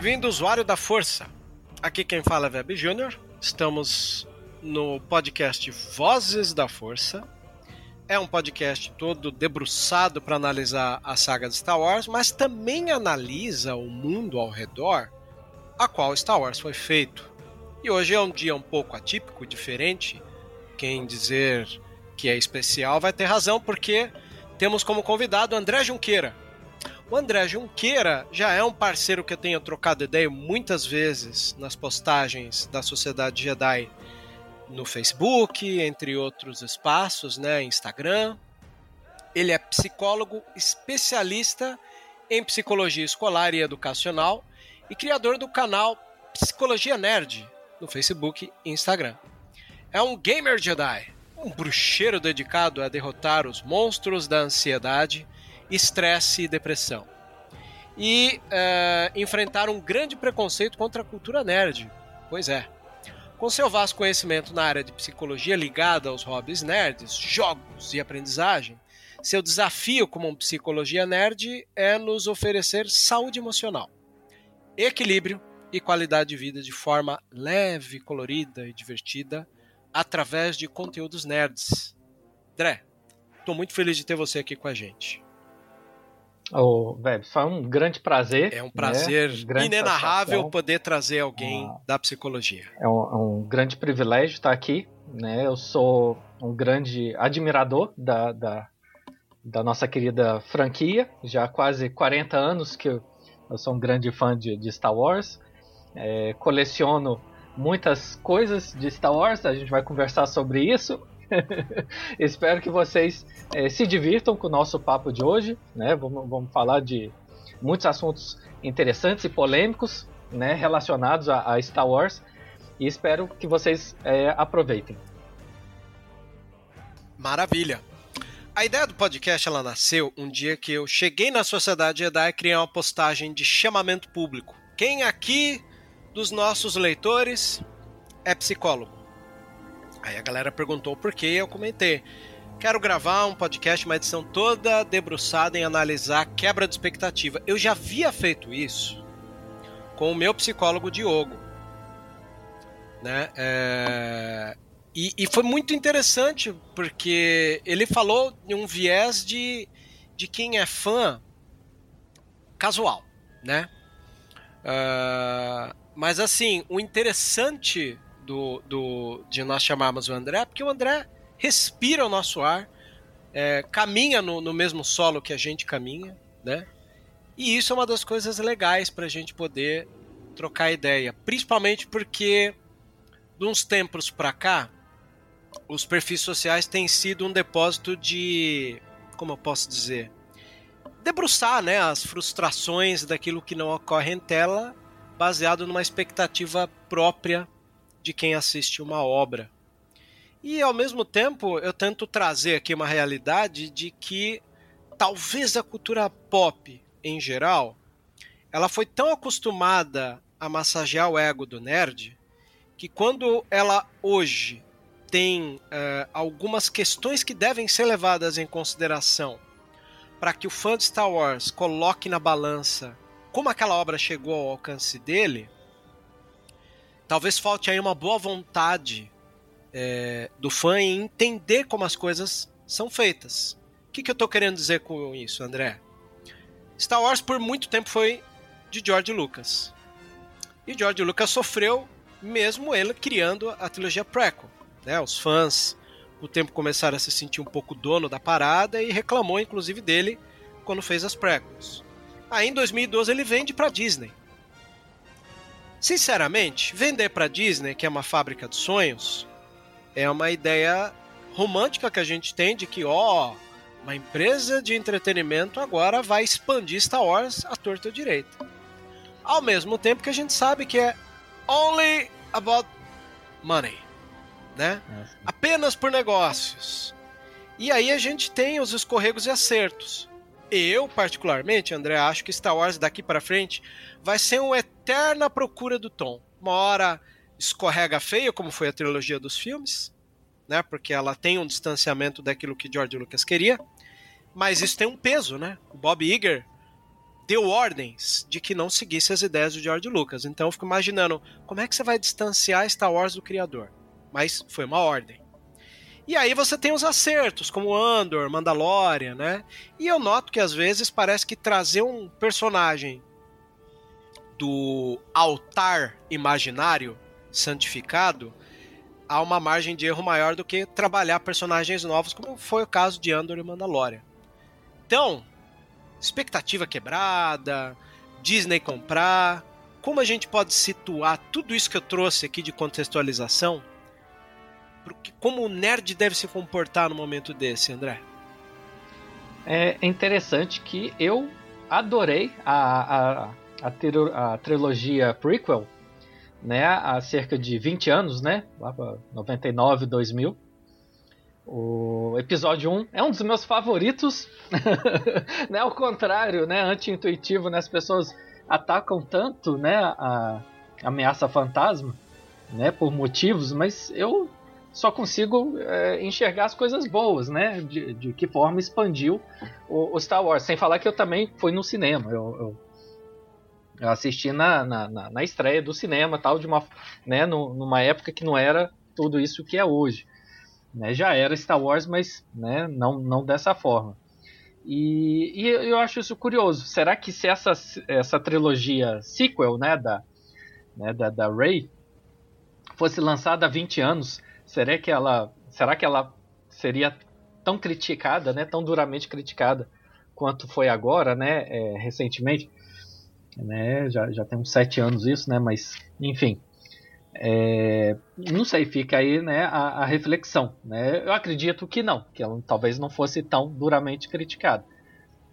Bem-vindo, usuário da Força. Aqui quem fala é Web Júnior. Estamos no podcast Vozes da Força. É um podcast todo debruçado para analisar a saga de Star Wars, mas também analisa o mundo ao redor a qual Star Wars foi feito. E hoje é um dia um pouco atípico, diferente. Quem dizer que é especial vai ter razão, porque temos como convidado André Junqueira. O André Junqueira já é um parceiro que eu tenho trocado ideia muitas vezes nas postagens da Sociedade Jedi no Facebook, entre outros espaços, né, Instagram. Ele é psicólogo especialista em psicologia escolar e educacional e criador do canal Psicologia Nerd no Facebook e Instagram. É um gamer Jedi, um bruxeiro dedicado a derrotar os monstros da ansiedade estresse e depressão. E enfrentar um grande preconceito contra a cultura nerd. Pois é. Com seu vasto conhecimento na área de psicologia ligada aos hobbies nerds, jogos e aprendizagem, seu desafio como um psicologia nerd é nos oferecer saúde emocional, equilíbrio e qualidade de vida de forma leve, colorida e divertida através de conteúdos nerds. André, estou muito feliz de ter você aqui com a gente. Ô, velho, foi um grande prazer. É um prazer né? inenarrável satisfação. poder trazer alguém Ah. da psicologia. É um, é um grande privilégio estar aqui. Né? Eu sou um grande admirador da, da, da nossa querida franquia. Já há quase 40 anos que eu, eu sou um grande fã de, de Star Wars. É, coleciono muitas coisas de Star Wars, a gente vai conversar sobre isso. Espero que vocês eh, se divirtam com o nosso papo de hoje. Né? Vamos, vamos falar de muitos assuntos interessantes e polêmicos né, relacionados a, a Star Wars. E espero que vocês eh, aproveitem. Maravilha. A ideia do podcast ela nasceu um dia que eu cheguei na Sociedade Jedi criei uma postagem de chamamento público. Quem aqui dos nossos leitores é psicólogo? Aí a galera perguntou por quê, eu comentei. Quero gravar um podcast, uma edição toda debruçada em analisar quebra de expectativa. Eu já havia feito isso com o meu psicólogo Diogo. Né? É, E, e foi muito interessante, porque ele falou de um viés de, de quem é fã casual, né? Ah, mas assim, o interessante do, do, de nós chamarmos o André porque o André respira o nosso ar, é, caminha no, no mesmo solo que a gente caminha, né? E isso é uma das coisas legais para a gente poder trocar ideia, principalmente porque de uns tempos para cá os perfis sociais têm sido um depósito de, como eu posso dizer, debruçar, né, as frustrações daquilo que não ocorre em tela baseado numa expectativa própria de quem assiste uma obra. E ao mesmo tempo eu tento trazer aqui uma realidade de que talvez a cultura pop em geral ela foi tão acostumada a massagear o ego do nerd que quando ela hoje tem uh, algumas questões que devem ser levadas em consideração para que o fã de Star Wars coloque na balança como aquela obra chegou ao alcance dele, talvez falte aí uma boa vontade é, do fã em entender como as coisas são feitas. O que, que eu estou querendo dizer com isso, André? Star Wars por muito tempo foi de George Lucas. E George Lucas sofreu mesmo ele criando a trilogia prequel. Né? Os fãs, o tempo, começaram a se sentir um pouco dono da parada e reclamou, inclusive, dele quando fez as prequels. Aí, em 2012, ele vende para Disney. Sinceramente, vender para Disney, que é uma fábrica de sonhos, é uma ideia romântica que a gente tem de que, ó, uma empresa de entretenimento agora vai expandir Star Wars à torta direita. Ao mesmo tempo que a gente sabe que é only about money né? É, Apenas por negócios. E aí a gente tem os escorregos e acertos. Eu, particularmente, André, acho que Star Wars daqui para frente vai ser uma eterna procura do tom. Uma hora escorrega feio, como foi a trilogia dos filmes, né? Porque ela tem um distanciamento daquilo que George Lucas queria. Mas isso tem um peso, né? O Bob Iger deu ordens de que não seguisse as ideias do George Lucas. Então eu fico imaginando como é que você vai distanciar Star Wars do criador mas foi uma ordem. E aí você tem os acertos, como Andor, Mandalorian, né? E eu noto que às vezes parece que trazer um personagem do altar imaginário santificado há uma margem de erro maior do que trabalhar personagens novos, como foi o caso de Andor e Mandalorian. Então, expectativa quebrada, Disney comprar, como a gente pode situar tudo isso que eu trouxe aqui de contextualização como o nerd deve se comportar no momento desse, André? É interessante que eu adorei a, a, a, a trilogia prequel, né, há cerca de 20 anos, né, lá para 99, 2000. O episódio 1 é um dos meus favoritos, né, ao contrário, né, anti-intuitivo, né, as pessoas atacam tanto, né, a ameaça fantasma, né, por motivos, mas eu só consigo é, enxergar as coisas boas, né? De, de que forma expandiu o, o, Star Wars. Sem falar que eu também fui no cinema. Eu, eu, eu assisti na, na, na, na, estreia do cinema, tal, de uma, né, no, numa época que não era tudo isso que é hoje. Né? Já era Star Wars, mas né, não, não dessa forma. E, e, eu acho isso curioso. Será que se essa, essa trilogia sequel né, da, né, da, da Rey fosse lançada há 20 anos, será que ela, será que ela seria tão criticada, né, tão duramente criticada quanto foi agora, né, é, recentemente? Né, já, já tem uns sete anos isso, né, mas enfim, é, não sei, fica aí né, a, a, reflexão. Né? Eu acredito que não, que ela talvez não fosse tão duramente criticada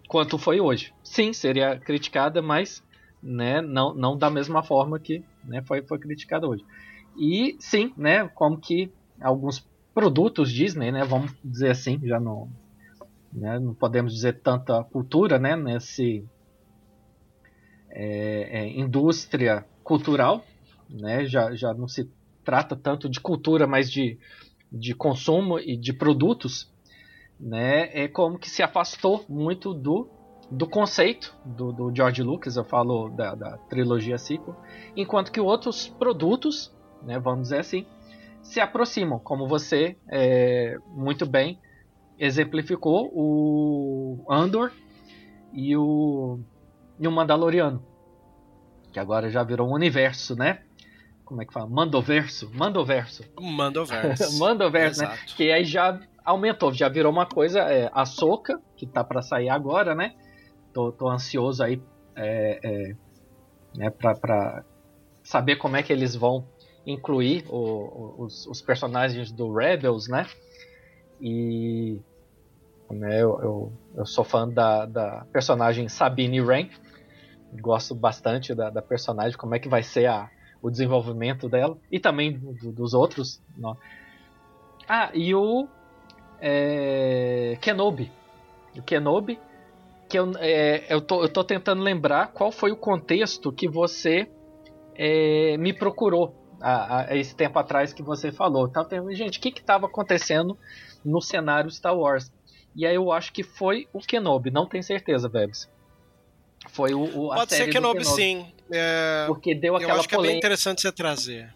quanto foi hoje. Sim, seria criticada, mas né, não, não da mesma forma que né, foi, foi criticada hoje. E sim, né, como que alguns produtos Disney, né? Vamos dizer assim, já não, né, não podemos dizer tanta cultura, né? Nesse é, é, indústria cultural, né? Já, já não se trata tanto de cultura, mas de, de consumo e de produtos, né? É como que se afastou muito do do conceito do, do George Lucas, eu falo da, da trilogia sequel, enquanto que outros produtos, né, vamos dizer assim, se aproximam, como você é, muito bem exemplificou o Andor e o, e o Mandaloriano, que agora já virou um universo, né? Como é que fala? Mandoverso? Mandoverso. Mandoverso. Mandoverso, né? Que aí já aumentou, já virou uma coisa. É, a Soca, que tá para sair agora, né? Tô, tô ansioso aí é, é, né, pra, pra saber como é que eles vão incluir o, os, os, personagens do Rebels, né? E né, eu, eu, eu, sou fã da, da personagem Sabine Wren, Gosto bastante da, da personagem, como é que vai ser a, o desenvolvimento dela e também do, dos outros. Não. Ah, e o é, Kenobi. O Kenobi, que eu, é, eu, tô, eu tô tentando lembrar qual foi o contexto que você é, me procurou a, a, esse tempo atrás que você falou. Tava pensando, gente, o que estava acontecendo no cenário Star Wars? E aí eu acho que foi o Kenobi, não tenho certeza, Vebs. Foi o, o Pode ser Kenobi, Kenobi, sim. É... Porque deu aquela Eu acho que polêmica. é bem interessante você trazer.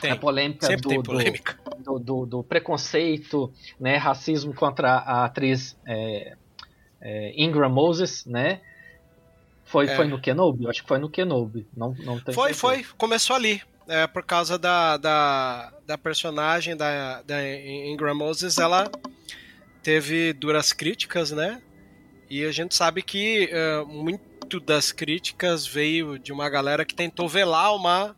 Tem. A polêmica, Sempre do, tem polêmica. Do, do, do, preconceito, né, racismo contra a atriz é, é, Ingram Moses, né? Foi, é. foi no Kenobi? Acho que foi no Kenobi. Não, não foi, certeza. foi. Começou ali. É, por causa da, da, da personagem da, da Ingram Moses, ela teve duras críticas, né? E a gente sabe que uh, muito das críticas veio de uma galera que tentou velar uma,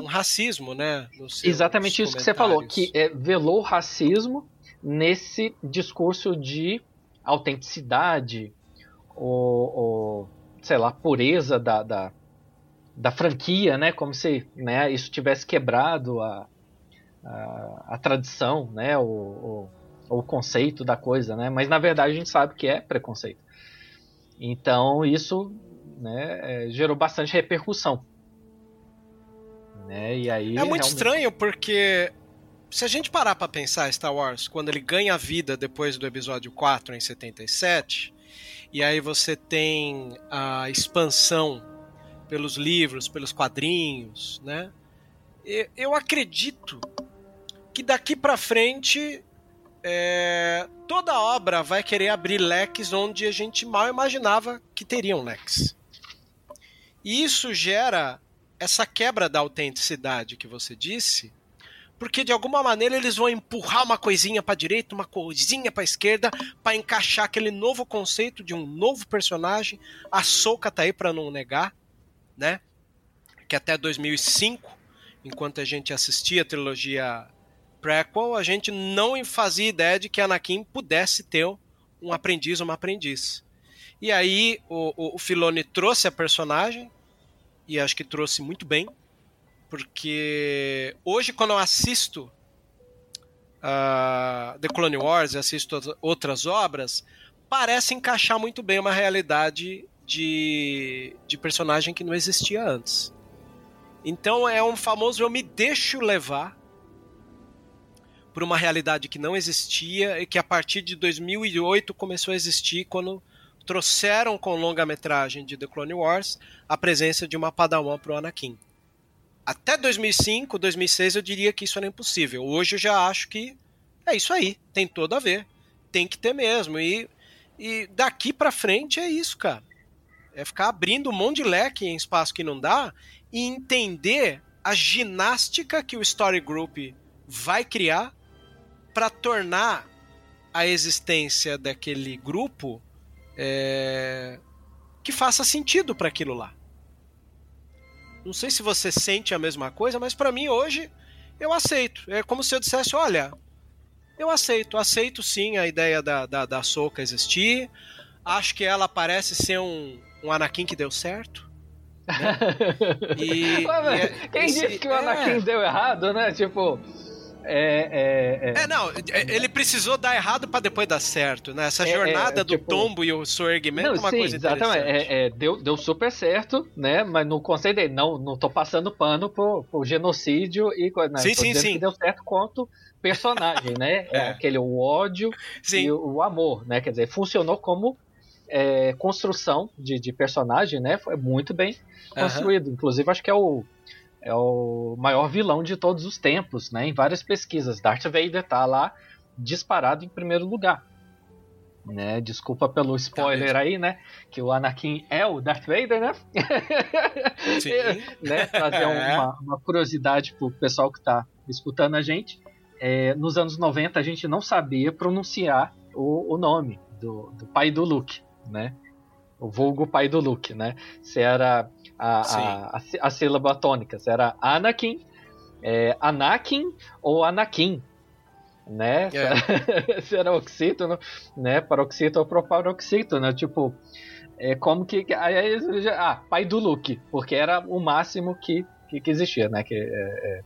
um racismo, né? Exatamente isso que você falou, que é, velou o racismo nesse discurso de autenticidade ou, ou sei lá, pureza da, da, da, franquia, né? Como se né, isso tivesse quebrado a, a, a tradição, né? O, o, o, conceito da coisa, né? Mas na verdade a gente sabe que é preconceito. Então isso né, é, gerou bastante repercussão. Né? E aí, é muito realmente... estranho porque se a gente parar para pensar Star Wars, quando ele ganha vida depois do episódio 4 em 77, e aí você tem a expansão pelos livros, pelos quadrinhos, né? Eu acredito que daqui para frente é, toda obra vai querer abrir leques onde a gente mal imaginava que teriam leques. E isso gera essa quebra da autenticidade que você disse, porque de alguma maneira eles vão empurrar uma coisinha para direita, uma coisinha para esquerda, para encaixar aquele novo conceito de um novo personagem. A Soca tá aí para não negar, né? Que até 2005, enquanto a gente assistia a trilogia prequel, a gente não fazia ideia de que Anakin pudesse ter um aprendiz ou uma aprendiz. E aí o, o, o Filoni trouxe a personagem e acho que trouxe muito bem porque hoje, quando eu assisto uh, The Clone Wars e assisto outras obras, parece encaixar muito bem uma realidade de, de personagem que não existia antes. Então é um famoso eu me deixo levar por uma realidade que não existia e que a partir de 2008 começou a existir quando trouxeram com longa-metragem de The Clone Wars a presença de uma Padawan para o Anakin até 2005, 2006 eu diria que isso era impossível. Hoje eu já acho que é isso aí, tem todo a ver. Tem que ter mesmo. E, e daqui para frente é isso, cara. É ficar abrindo um monte de leque em espaço que não dá e entender a ginástica que o Story Group vai criar para tornar a existência daquele grupo é, que faça sentido para aquilo lá. Não sei se você sente a mesma coisa, mas para mim hoje eu aceito. É como se eu dissesse: olha, eu aceito, aceito sim a ideia da, da, da Soca existir. Acho que ela parece ser um, um Anakin que deu certo. Né? E, Ué, e é, quem esse, disse que o Anakin é... deu errado, né? Tipo. É, é, é. é, não, ele precisou dar errado para depois dar certo, né? Essa é, jornada é, do tipo... tombo e o seu erguimento é uma sim, coisa exatamente. É, é, deu, deu super certo, né? Mas no conceito dele, não, não tô passando pano pro, pro genocídio e né? sim, sim, sim. deu certo quanto personagem, né? É. Aquele o ódio sim. e o, o, amor, né? Quer dizer, funcionou como construção de, de personagem, né? Foi muito bem construído. Uhum. Inclusive, acho que é o é o maior vilão de todos os tempos, né? Em várias pesquisas, Darth Vader tá lá disparado em primeiro lugar. Né? Desculpa pelo spoiler aí, né? Que o Anakin é o Darth Vader, né? Sim. né? Trazer é. uma, uma, curiosidade pro pessoal que tá escutando a gente. É, nos anos 90 a gente não sabia pronunciar o, o nome do, do pai do Luke, né? O vulgo pai do Luke, né? Se era a, a, a, a sílaba tônica. Se era Anakin, é, Anakin ou Anakin, né? É. Se era oxítono, né? Paroxítono ou proparoxítono, né? Tipo, É como que. Aí, ah, pai do Luke, porque era o máximo que, que, que existia, né? Que, é, é,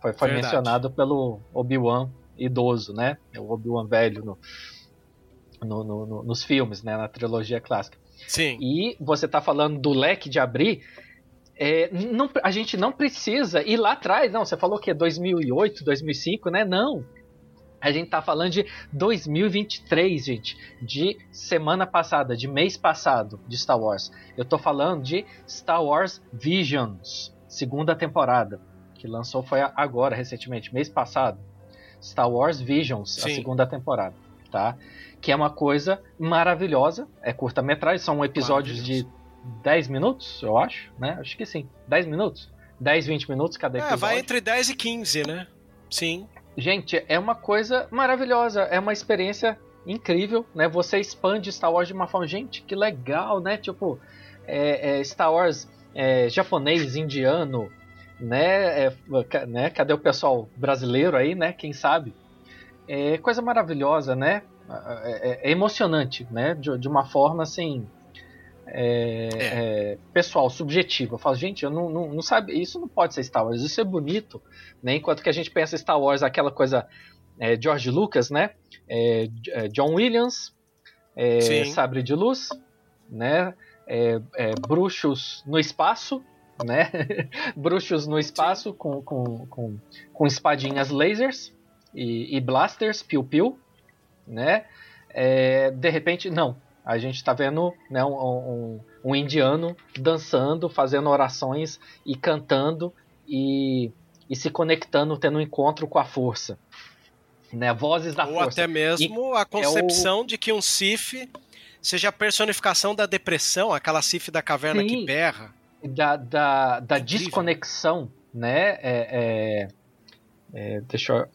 foi foi mencionado pelo Obi-Wan idoso, né? O Obi-Wan velho no, no, no, nos filmes, né? Na trilogia clássica. Sim. E você tá falando do leque de abrir. É, não, a gente não precisa ir lá atrás, não. Você falou que é 2008, 2005, né? Não. A gente tá falando de 2023, gente. De semana passada, de mês passado de Star Wars. Eu tô falando de Star Wars Visions, segunda temporada. Que lançou foi agora, recentemente, mês passado. Star Wars Visions, Sim. a segunda temporada, tá? Que é uma coisa maravilhosa, é curta-metragem, são episódios de 10 minutos, eu acho, né? Acho que sim, 10 minutos. 10, 20 minutos cada episódio. É, vai entre 10 e 15, né? Sim. Gente, é uma coisa maravilhosa, é uma experiência incrível, né? Você expande Star Wars de uma forma, gente, que legal, né? Tipo, é, é Star Wars é, japonês, indiano, né? É, né? Cadê o pessoal brasileiro aí, né? Quem sabe? É coisa maravilhosa, né? É, é, é emocionante, né? De, de, uma forma assim. É, é. pessoal, subjetiva. Eu falo, gente, eu não, não, não, sabe, isso não pode ser Star Wars, isso é bonito, né? Enquanto que a gente pensa Star Wars, aquela coisa George Lucas, né? John Williams, Sabre de Luz, né? bruxos no espaço, né? Bruxos no espaço com, com, com, com, espadinhas lasers e, e blasters, piu-piu, né? É, de repente, não. A gente está vendo né, um, um, um, indiano dançando, fazendo orações e cantando e, e se conectando, tendo um encontro com a força. Né? Vozes da Ou força. Ou até mesmo e a concepção é o... de que um Sif seja a personificação da depressão, aquela Sif da caverna Sim. que berra da, da, da desconexão, né? É, é, é, deixa eu,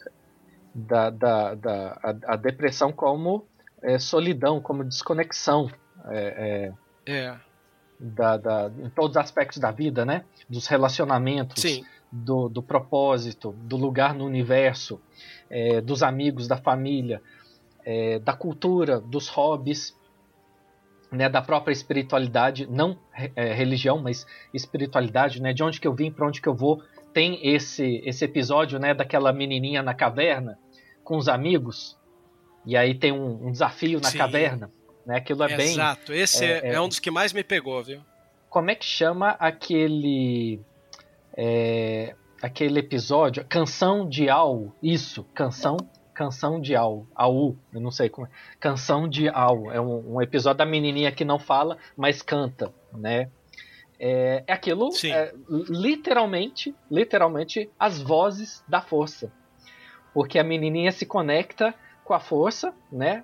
da, da, da a, a depressão como é, solidão, como desconexão. É, é, é, Da, da, em todos os aspectos da vida, né? Dos relacionamentos, do, do propósito, do lugar no universo, é, dos amigos, da família, é, da cultura, dos hobbies né, da própria espiritualidade, não é, religião, mas espiritualidade, né, de onde que eu vim, para onde que eu vou. Tem esse esse episódio, né, daquela menininha na caverna com os amigos, e aí tem um, um desafio na Sim. caverna, né, aquilo é, bem... Exato, esse é, é, é, um dos que mais me pegou, viu? Como é que chama aquele... É, aquele episódio, Canção de Al, isso, Canção Canção de Al, Au, eu não sei como é. Canção de Al, é um, um, episódio da menininha que não fala, mas canta, né? É, é aquilo, é, literalmente, literalmente, as vozes da força. Porque a menininha se conecta com a força, né?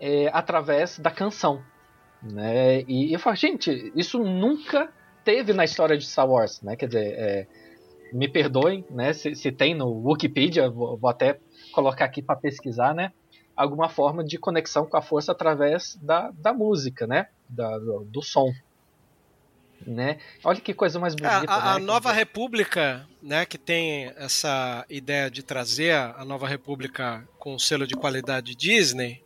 É, através da canção. Né? E, eu falo, gente, isso nunca teve na história de Star Wars, né? Quer dizer, é, me perdoem, né? Se, se, tem no Wikipedia, vou, vou até colocar aqui para pesquisar, né? Alguma forma de conexão com a força através da, da música, né? Da, do, do som. Né? Olha que coisa mais bonita. A, a né? Nova República, né, que tem essa ideia de trazer a Nova República com selo de qualidade Disney,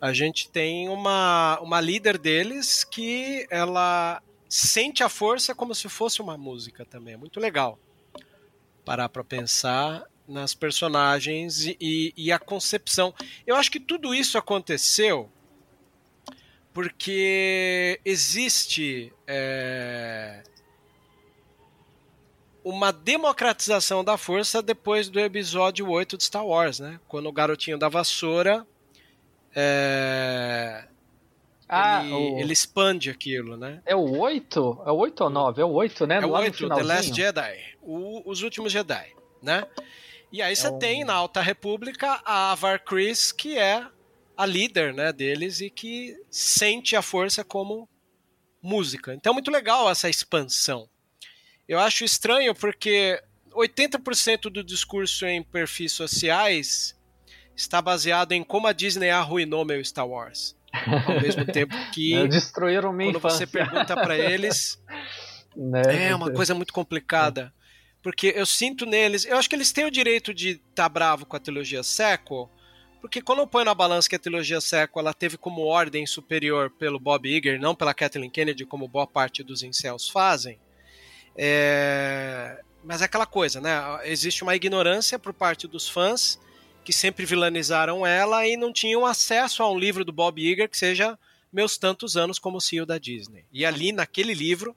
a gente tem uma, uma líder deles que ela sente a força como se fosse uma música também. É muito legal parar para pensar nas personagens e, e, a concepção. Eu acho que tudo isso aconteceu porque existe é, uma democratização da força depois do episódio 8 de Star Wars, né? Quando o garotinho da vassoura é, ah, ele, o... ele, expande aquilo, né? É o 8? É o 8 ou 9? É o 8, né? É o 8, The Last Jedi. O, os últimos Jedi, né? E aí você é um... tem na Alta República a Avar Chris, que é a líder né, deles e que sente a força como música. Então é muito legal essa expansão. Eu acho estranho porque 80% do discurso em perfis sociais está baseado em como a Disney arruinou meu Star Wars. Ao mesmo tempo que destruíram minha quando infância. você pergunta para eles né? é uma coisa muito complicada. Porque eu sinto neles. Eu acho que eles têm o direito de estar tá bravo com a trilogia sequel, Porque quando eu ponho na balança que a trilogia Seco ela teve como ordem superior pelo Bob Iger, não pela Kathleen Kennedy, como boa parte dos incels fazem, é... mas é aquela coisa, né? Existe uma ignorância por parte dos fãs que sempre vilanizaram ela e não tinham acesso a um livro do Bob Iger que seja Meus Tantos Anos como CEO da Disney. E ali, naquele livro,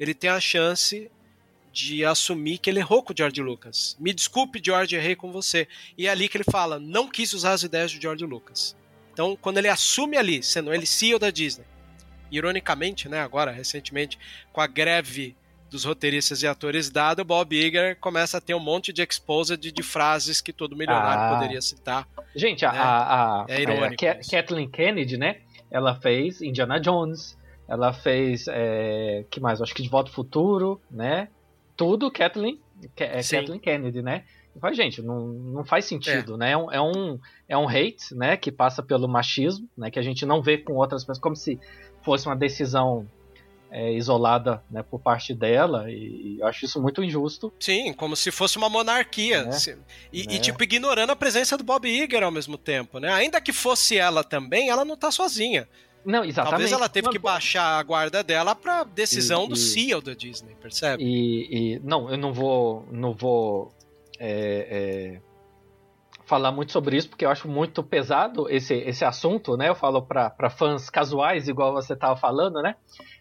ele tem a chance de assumir que ele errou com o George Lucas. Me desculpe, George, errei com você. E é ali que ele fala, não quis usar as ideias do George Lucas. Então, quando ele assume ali, sendo ele CEO da Disney, ironicamente, né, agora, recentemente, com a greve dos roteiristas e atores dada, o Bob Iger começa a ter um monte de exposed de, de frases que todo milionário ah. poderia citar. Gente, né? a, a, é irônico a, a Kathleen Kennedy, né, ela fez Indiana Jones, ela fez, é, que mais? Acho que De Volta ao Futuro, né? Tudo Kathleen, é Kathleen Kennedy, né? Mas, gente, não, não faz sentido, é. né? É um, é, um, é um hate, né? Que passa pelo machismo, né? Que a gente não vê com outras pessoas, como se fosse uma decisão é, isolada né, por parte dela, e, e, eu acho isso muito injusto. Sim, como se fosse uma monarquia. Né? E, né? e, tipo, ignorando a presença do Bob Iger ao mesmo tempo, né? Ainda que fosse ela também, ela não tá sozinha. Não, exatamente. Talvez ela teve que baixar a guarda dela pra decisão e, do CEO da Disney, percebe? E, e, não, eu não vou, não vou é, é, falar muito sobre isso porque eu acho muito pesado esse, esse assunto, né? Eu falo para fãs casuais, igual você estava falando, né?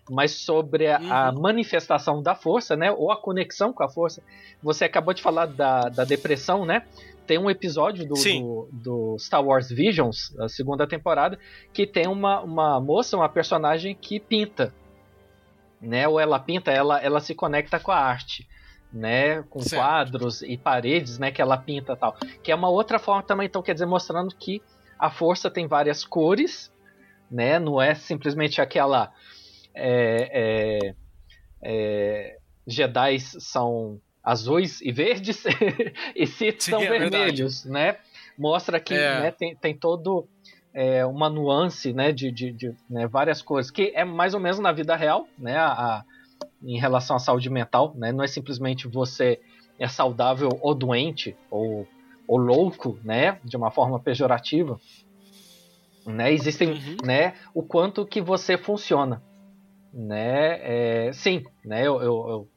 Mas sobre a, uhum. a, manifestação da força, né? Ou a conexão com a força. Você acabou de falar da, da depressão, né? Tem um episódio do, do, do, Star Wars Visions, a segunda temporada, que tem uma, uma moça, uma personagem que pinta. Né? Ou ela pinta, ela, ela se conecta com a arte. Né, com certo. quadros e paredes, né, que ela pinta tal, que é uma outra forma também, então quer dizer mostrando que a força tem várias cores, né, não é simplesmente aquela é, é, é, Jedi são azuis e verdes e Sith são é vermelhos, verdade. né? Mostra que é. né, tem, tem todo é, uma nuance, né, de, de, de né, várias coisas que é mais ou menos na vida real, né, a, a, em relação à saúde mental, né? Não é simplesmente você é saudável ou doente ou, ou louco, né, de uma forma pejorativa, né? Existem, uhum. né, o quanto que você funciona, né? É, sim, né? Eu, eu, eu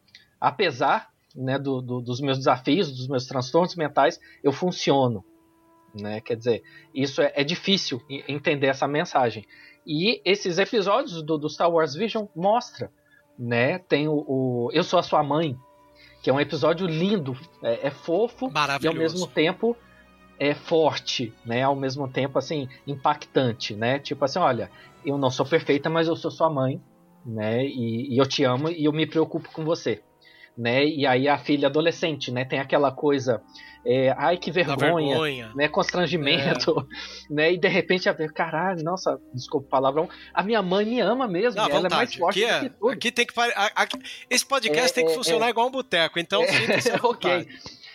apesar né, do, do, dos meus desafios, dos meus transtornos mentais, eu funciono. Né? Quer dizer, isso é, é difícil entender essa mensagem. E esses episódios do, do Star Wars Vision mostra, né? Tem o, o, Eu Sou a Sua Mãe, que é um episódio lindo, é, é fofo e ao mesmo tempo é forte, né? Ao mesmo tempo assim impactante, né? Tipo assim, olha, eu não sou perfeita, mas eu sou sua mãe, né? E, e eu te amo e eu me preocupo com você né? E aí a filha adolescente, né? Tem aquela coisa, é, ai que vergonha, vergonha, né? Constrangimento, é. né? E de repente a ver, caralho, nossa, desculpa o palavrão, a minha mãe me ama mesmo, Não, ela vontade. é mais forte aqui é, que tudo. Aqui tem que aqui, esse podcast é, tem que é, funcionar é. igual um boteco, então é, ok.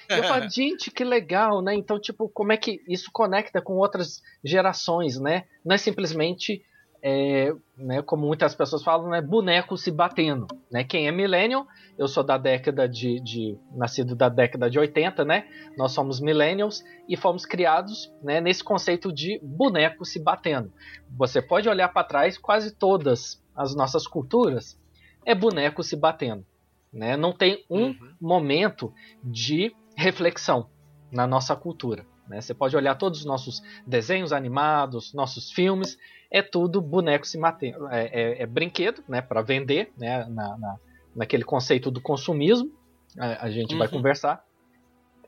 Eu falo, gente, que legal, né? Então, tipo, como é que isso conecta com outras gerações, né? Não é simplesmente é, né, como muitas pessoas falam, né, boneco se batendo. Né? Quem é millennial, eu sou da década de, de, nascido da década de 80, né? Nós somos millennials e fomos criados né, nesse conceito de boneco se batendo. Você pode olhar para trás, quase todas as nossas culturas é boneco se batendo. Né? Não tem um uhum. momento de reflexão na nossa cultura. Né? Você pode olhar todos os nossos desenhos animados, nossos filmes, é tudo boneco se matando. É, é, é brinquedo, né, para vender, né, na, na, naquele conceito do consumismo. A, a gente uhum. vai conversar.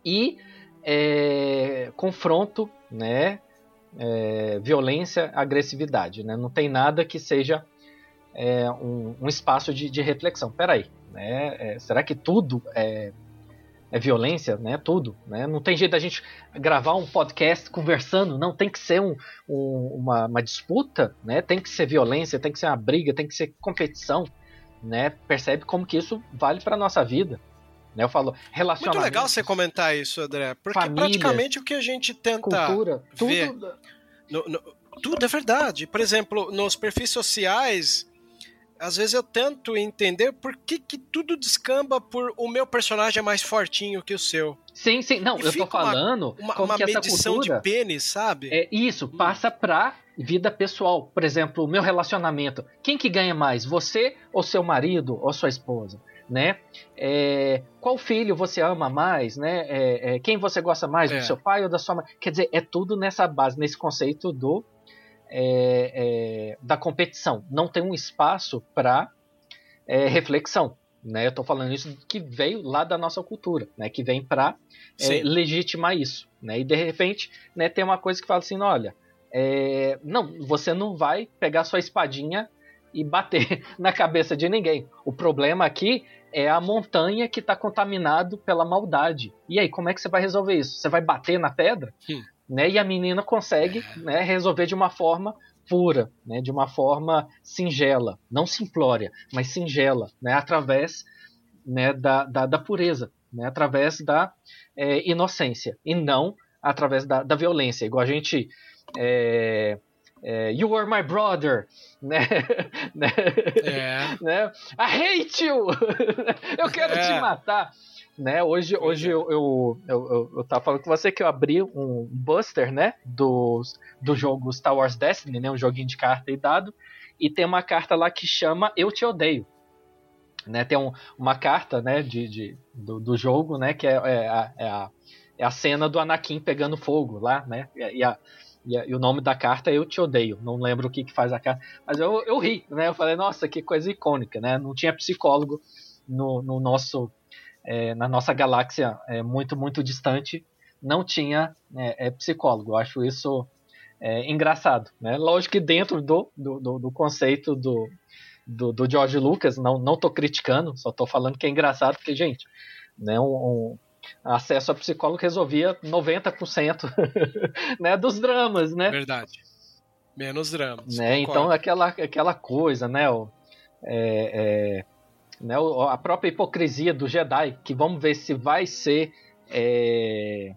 E é, confronto, né, é, violência, agressividade. Né? Não tem nada que seja é, um, um, espaço de, de reflexão. Peraí, né? É, será que tudo é é violência, né? Tudo, né? Não tem jeito da gente gravar um podcast conversando, não tem que ser um, um, uma, uma, disputa, né? Tem que ser violência, tem que ser uma briga, tem que ser competição, né? Percebe como que isso vale para nossa vida, né? Eu falo relacionamento. Muito legal você comentar isso, André, porque famílias, praticamente o que a gente tenta cultura, ver tudo, no, no, tudo é verdade. Por exemplo, nos perfis sociais às vezes eu tento entender por que, que tudo descamba por o meu personagem é mais fortinho que o seu. Sim, sim. Não, E eu tô fica uma- falando Uma, como uma que essa cultura... de pênis, sabe? É isso, passa pra vida pessoal. Por exemplo, o meu relacionamento. Quem que ganha mais? Você ou seu marido ou sua esposa? Né? É, qual filho você ama mais? Né? É, é, quem você gosta mais? É. Do seu pai ou da sua mãe? Quer dizer, é tudo nessa base, nesse conceito do é, é, da competição. Não tem um espaço para reflexão. Né? Eu tô falando isso que veio lá da nossa cultura, né? que vem para é, Sim. legitimar isso. Né? E de repente né, tem uma coisa que fala assim: olha, é, não, você não vai pegar sua espadinha e bater na cabeça de ninguém. O problema aqui é a montanha que está contaminado pela maldade. E aí, como é que você vai resolver isso? Você vai bater na pedra? Hum. Né? E a menina consegue né, resolver de uma forma pura, né, de uma forma singela, não simplória, mas singela, né, através né, da, da, da pureza, né, através da é, inocência, e não através da, da violência, igual a gente. É, é, you are my brother, né? né? É. né? I hate you! eu quero É. te matar! Né? Hoje, hoje eu, eu, eu, eu, eu tava falando com você que eu abri um Buster, né? Do, do jogo Star Wars Destiny, né? Um joguinho de carta e dado. E tem uma carta lá que chama Eu Te Odeio. Né? Tem um, uma carta né, de, de, do, do jogo, né? Que é, é, a, é, a, é a cena do Anakin pegando fogo lá, né? E, e, a, e o nome da carta é Eu Te Odeio. Não lembro o que, que faz a carta. Mas eu, eu ri, né? Eu falei, nossa, que coisa icônica, né? Não tinha psicólogo no, no nosso é, na nossa galáxia é, muito, muito distante, não tinha é, é, psicólogo. Eu acho isso é, engraçado. Né? Lógico que dentro do, do, do, do conceito do, do, do George Lucas, não, não tô criticando, só tô falando que é engraçado, porque, gente, né, um, um acesso a psicólogo resolvia 90% né, dos dramas, né? Verdade. Menos dramas. né? Então aquela, aquela coisa, né? O, é, é, né? a própria hipocrisia do Jedi, que vamos ver se vai ser é,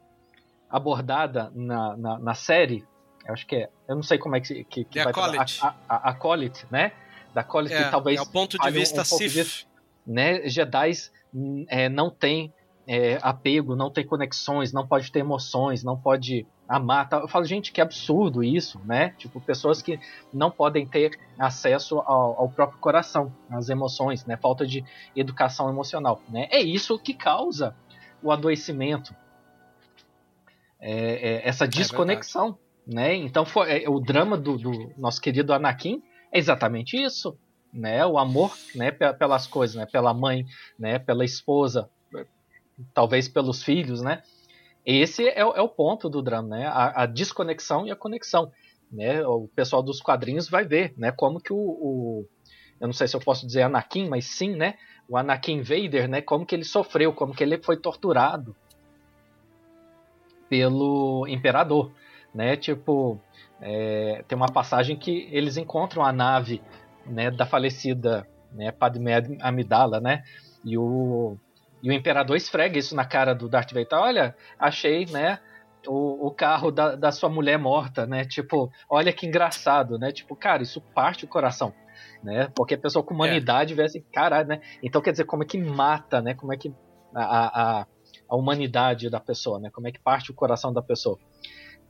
abordada na, na, na série. Eu acho que é. Eu não sei como é que, que, que The vai Acolyte. a, a, a Acolyte, né? Da Acolyte é, que talvez é o ponto de um- vista um pouco Sith. disso né, Jedi é, não tem é, apego, não tem conexões, não pode ter emoções, não pode amar. Tal. Eu falo, gente, que absurdo isso, né? Tipo, pessoas que não podem ter acesso ao, ao próprio coração, às emoções, né? Falta de educação emocional, né? É isso que causa o adoecimento, é, é, essa desconexão, né? Então, foi, é, o drama do, do nosso querido Anakin é exatamente isso, né? O amor, né? pe- Pelas coisas, né? Pela mãe, né? Pela esposa, talvez pelos filhos, né? Esse é, o- é o ponto do drama, né? A, a desconexão e a conexão, né? O pessoal dos quadrinhos vai ver, né? Como que o, o- eu não sei se eu posso dizer Anakin, mas sim, né? O Anakin Vader, né? Como que ele sofreu, como que ele foi torturado pelo imperador, né? Tipo, é, tem uma passagem que eles encontram a nave, né? Da falecida, né? Padmé Amidala, né? E o e o imperador esfrega isso na cara do Darth Vader. Olha, achei, né? O, o carro da, da sua mulher morta, né? Tipo, olha que engraçado, né? Tipo, cara, isso parte o coração, né? Porque a pessoa com humanidade vê assim, caralho, né? Então quer dizer, como é que mata, né? Como é que a, a, a humanidade da pessoa, né? Como é que parte o coração da pessoa.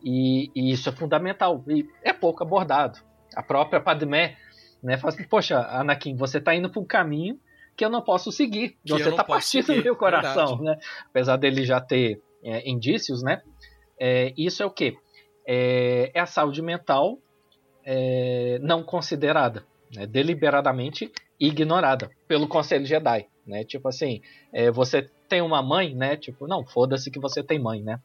E, e isso é fundamental e é pouco abordado. A própria Padmé, né? Fala assim, poxa, Anakin, você tá indo para um caminho que eu não posso seguir. Que você não tá posso partindo seguir, meu coração, verdade. né? Apesar dele já ter é, indícios, né? É, isso é o quê? É, é a saúde mental é, não considerada, né? deliberadamente ignorada pelo Conselho Jedi, né? Tipo assim, é, você tem uma mãe, né? Tipo, não, foda-se que você tem mãe, né?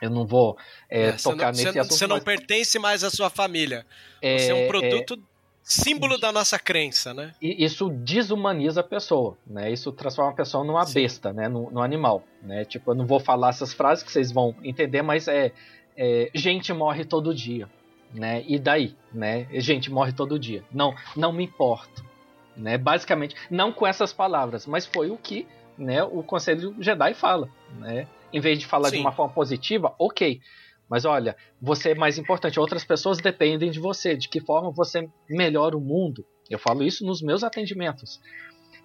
Eu não vou é, É, tocar não, nesse você não- assunto. você não mas pertence mais à sua família. é- Você é um é- produto símbolo da nossa crença, né? E isso desumaniza a pessoa, né? Isso transforma a pessoa numa Sim. besta, né? No, no animal, né? Tipo, eu não vou falar essas frases que vocês vão entender, mas é, é, gente morre todo dia, né? E daí, né? Gente morre todo dia. Não, não me importo, né? Basicamente, não com essas palavras, mas foi o que, né? O Conselho Jedi fala, né? Em vez de falar de Sim. uma forma positiva, ok. Mas olha, você é mais importante. Outras pessoas dependem de você. De que forma você melhora o mundo, Eu falo isso nos meus atendimentos.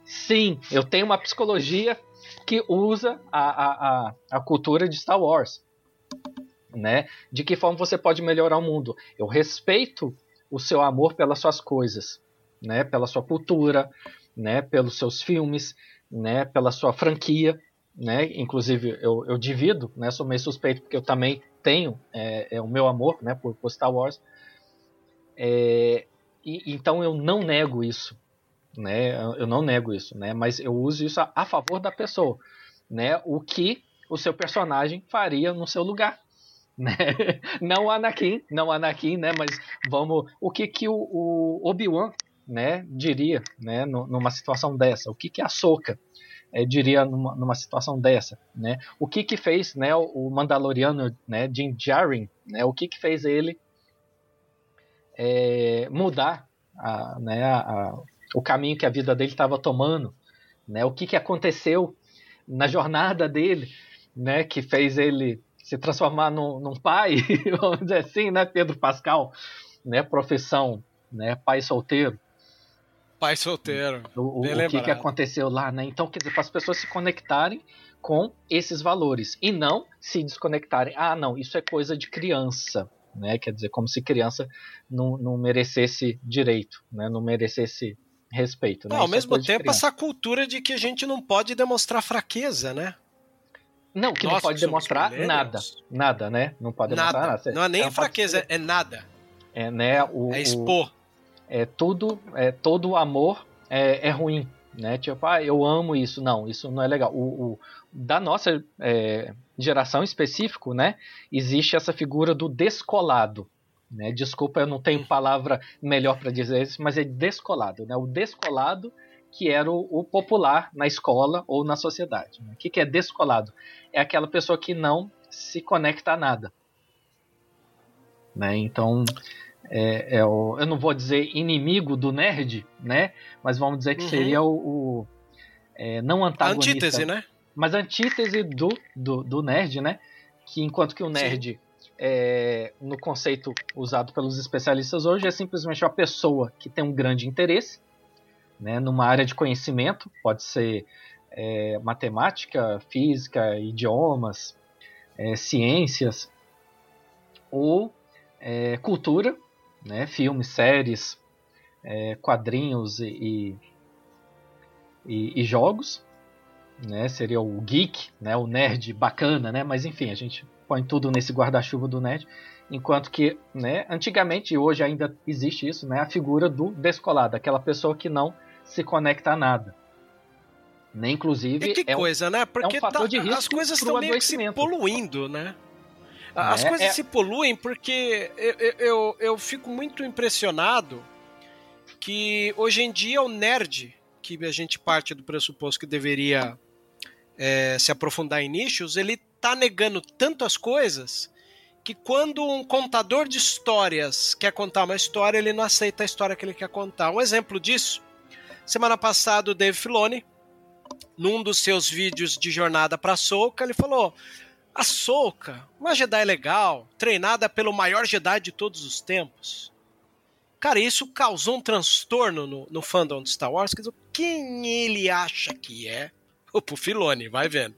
Sim, eu tenho uma psicologia que usa a, a, a, a cultura de Star Wars. Né? De que forma você pode melhorar o mundo? Eu respeito o seu amor pelas suas coisas, né? Pela sua cultura, né? Pelos seus filmes, né? Pela sua franquia, né? Inclusive eu, eu divido, né? Sou meio suspeito porque eu também tenho é, é o meu amor, né? Por, por Star Wars. É, e, então eu não nego isso, né? Eu não nego isso, né? Mas eu uso isso a, a favor da pessoa, né? O que o seu personagem faria no seu lugar, né? Não Anakin, não Anakin, né? Mas vamos, o que que o, o Obi-Wan, né? Diria, né? numa situação dessa, o que que a Soka é, diria numa, numa, situação dessa, né? O que que fez, né? O Mandaloriano, né? Jim Djarin, né? O que que fez ele é, mudar a, né, a, o caminho que a vida dele estava tomando, né? O que, que aconteceu na jornada dele, né? Que fez ele se transformar num, num pai, vamos dizer assim, né? Pedro Pascal, né? Profissão, né? Pai solteiro. Pai solteiro. O, o que, que aconteceu lá, né? Então, quer dizer, para as pessoas se conectarem com esses valores e não se desconectarem. Ah, não, isso é coisa de criança né? Quer dizer, como se criança não, não merecesse direito, né? Não merecesse respeito. Né? Não, ao é mesmo tempo, essa cultura de que a gente não pode demonstrar fraqueza, né? Não, que Nossa, não pode demonstrar nada. Nada, né? Não pode demonstrar nada. nada. Não é nem fraqueza, é nada. É, né? O, é expor. O, é tudo, é, todo o amor é, é ruim, né? Tipo, ah, eu amo isso. Não, isso não é legal. O, o da nossa é, geração específico, né? Existe essa figura do descolado. Né? Desculpa, eu não tenho palavra melhor para dizer isso, mas é descolado. Né? O descolado que era o, o popular na escola ou na sociedade. Né? O que, que é descolado? É aquela pessoa que não se conecta a nada. Né? Então, é, é o, eu não vou dizer inimigo do nerd, né? Mas vamos dizer que uhum. seria o, o é, não antagonista. Antítese, né? Mas antítese do, do, do nerd, né? Que enquanto que o nerd, é, no conceito usado pelos especialistas hoje, é simplesmente uma pessoa que tem um grande interesse né, numa área de conhecimento, pode ser é, matemática, física, idiomas, é, ciências, ou é, cultura, né, filmes, séries, é, quadrinhos e, e, e, jogos, né, seria o geek, né, o nerd bacana, né, mas enfim, a gente põe tudo nesse guarda-chuva do nerd, enquanto que, né, antigamente e hoje ainda existe isso, né, a figura do descolado, aquela pessoa que não se conecta a nada. Né, inclusive e que é coisa, um, né? Porque é um fator tá, de risco as coisas estão meio que se poluindo, né? As né? coisas é... se poluem porque eu, eu, eu fico muito impressionado que hoje em dia o nerd, que a gente parte do pressuposto que deveria é, se aprofundar em nichos, ele tá negando tanto as coisas que quando um contador de histórias quer contar uma história, ele não aceita a história que ele quer contar. Um exemplo disso, semana passada o Dave Filoni, num dos seus vídeos de jornada para Soca, ele falou: "A Soca, uma Jedi legal, treinada pelo maior Jedi de todos os tempos". Cara, isso causou um transtorno no, no fandom de Star Wars. Quer dizer, quem ele acha que é? O Filoni, vai vendo.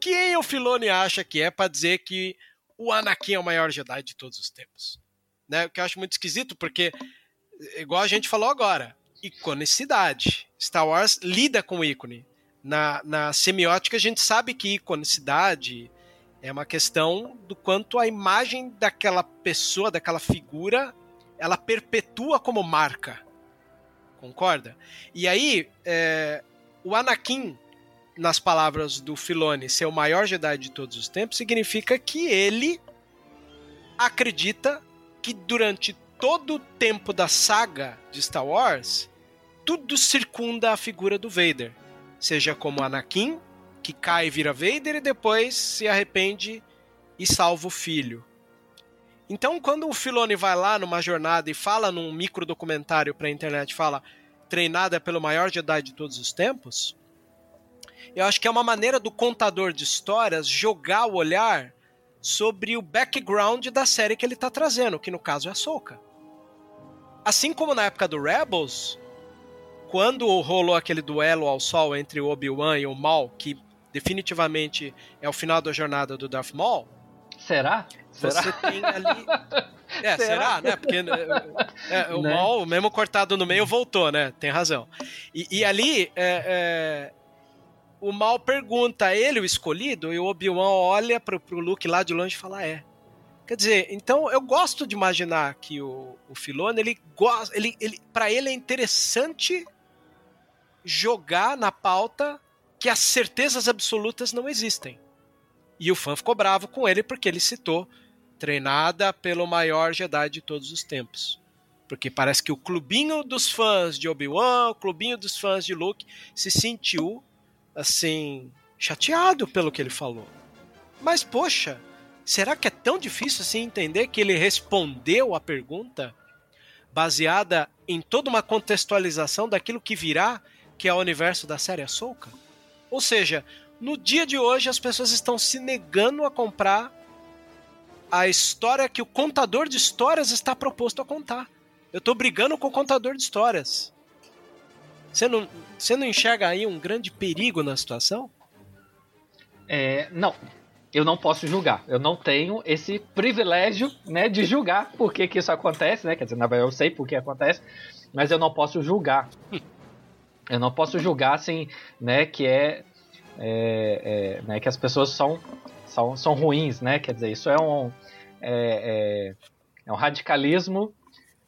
Quem o Filoni acha que é para dizer que o Anakin é o maior Jedi de todos os tempos? Né? O que eu acho muito esquisito, porque, igual a gente falou agora, iconicidade. Star Wars lida com ícone. Na, na semiótica, a gente sabe que iconicidade é uma questão do quanto a imagem daquela pessoa, daquela figura, ela perpetua como marca. Concorda? E aí, é, o Anakin nas palavras do Filoni, ser o maior Jedi de todos os tempos, significa que ele acredita que durante todo o tempo da saga de Star Wars, tudo circunda a figura do Vader. Seja como Anakin, que cai e vira Vader e depois se arrepende e salva o filho. Então, quando o Filoni vai lá numa jornada e fala num micro documentário para a internet, fala treinada pelo maior Jedi de todos os tempos, eu acho que é uma maneira do contador de histórias jogar o olhar sobre o background da série que ele está trazendo, que no caso é a Soca. Assim como na época do Rebels, quando rolou aquele duelo ao sol entre o Obi-Wan e o Maul, que definitivamente é o final da jornada do Darth Maul. Será? Você será? tem ali. É, será, será né? Porque é, o né? Maul, mesmo cortado no meio, voltou, né? Tem razão. E, e ali, é, é, o Mal pergunta, ele o escolhido? E o Obi-Wan olha pro, pro Luke lá de longe e fala, é. Quer dizer, então eu gosto de imaginar que o, o Filone, ele gosta, ele, ele, para ele é interessante jogar na pauta que as certezas absolutas não existem. E o fã ficou bravo com ele porque ele citou treinada pelo maior Jedi de todos os tempos. Porque parece que o clubinho dos fãs de Obi-Wan, o clubinho dos fãs de Luke se sentiu assim chateado pelo que ele falou. Mas poxa, será que é tão difícil assim entender que ele respondeu a pergunta baseada em toda uma contextualização daquilo que virá, que é o universo da série Ahsoka? Ou seja, no dia de hoje as pessoas estão se negando a comprar a história que o contador de histórias está proposto a contar. Eu estou brigando com o contador de histórias. Você não, você não enxerga aí um grande perigo na situação? É, não. Eu não posso julgar. Eu não tenho esse privilégio né, de julgar por que, que isso acontece, né? Quer dizer, na verdade eu sei por que acontece, mas eu não posso julgar. Eu não posso julgar assim, né, que é, é, é né, que as pessoas são, são, são ruins, né? Quer dizer, isso é um, é, é, é um radicalismo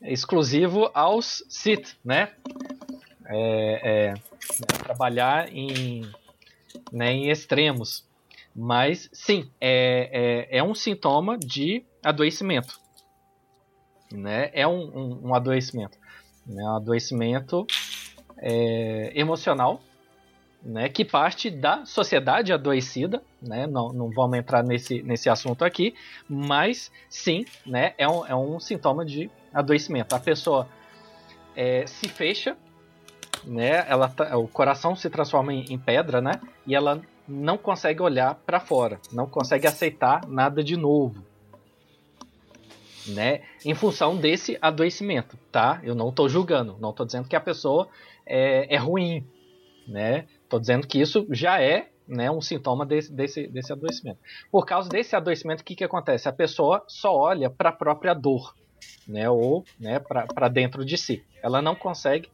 exclusivo aos Sith, né? é, é, né, trabalhar em, né, em extremos. Mas sim, é, é, é, um sintoma de adoecimento. Né? É um, um, um adoecimento. Né? Um adoecimento é, emocional né? que parte da sociedade adoecida. Né? Não, não vamos entrar nesse, nesse assunto aqui, mas sim, né? é, um, é um sintoma de adoecimento. A pessoa é, se fecha né? Ela tá, o coração se transforma em, em pedra, né? E ela não consegue olhar para fora, não consegue aceitar nada de novo, né? Em função desse adoecimento, tá? Eu não estou julgando, não estou dizendo que a pessoa é, é ruim, né? Estou dizendo que isso já é né, um sintoma desse, desse, desse adoecimento. Por causa desse adoecimento, o que, que acontece? A pessoa só olha para a própria dor, né, ou né, para dentro de si. Ela não consegue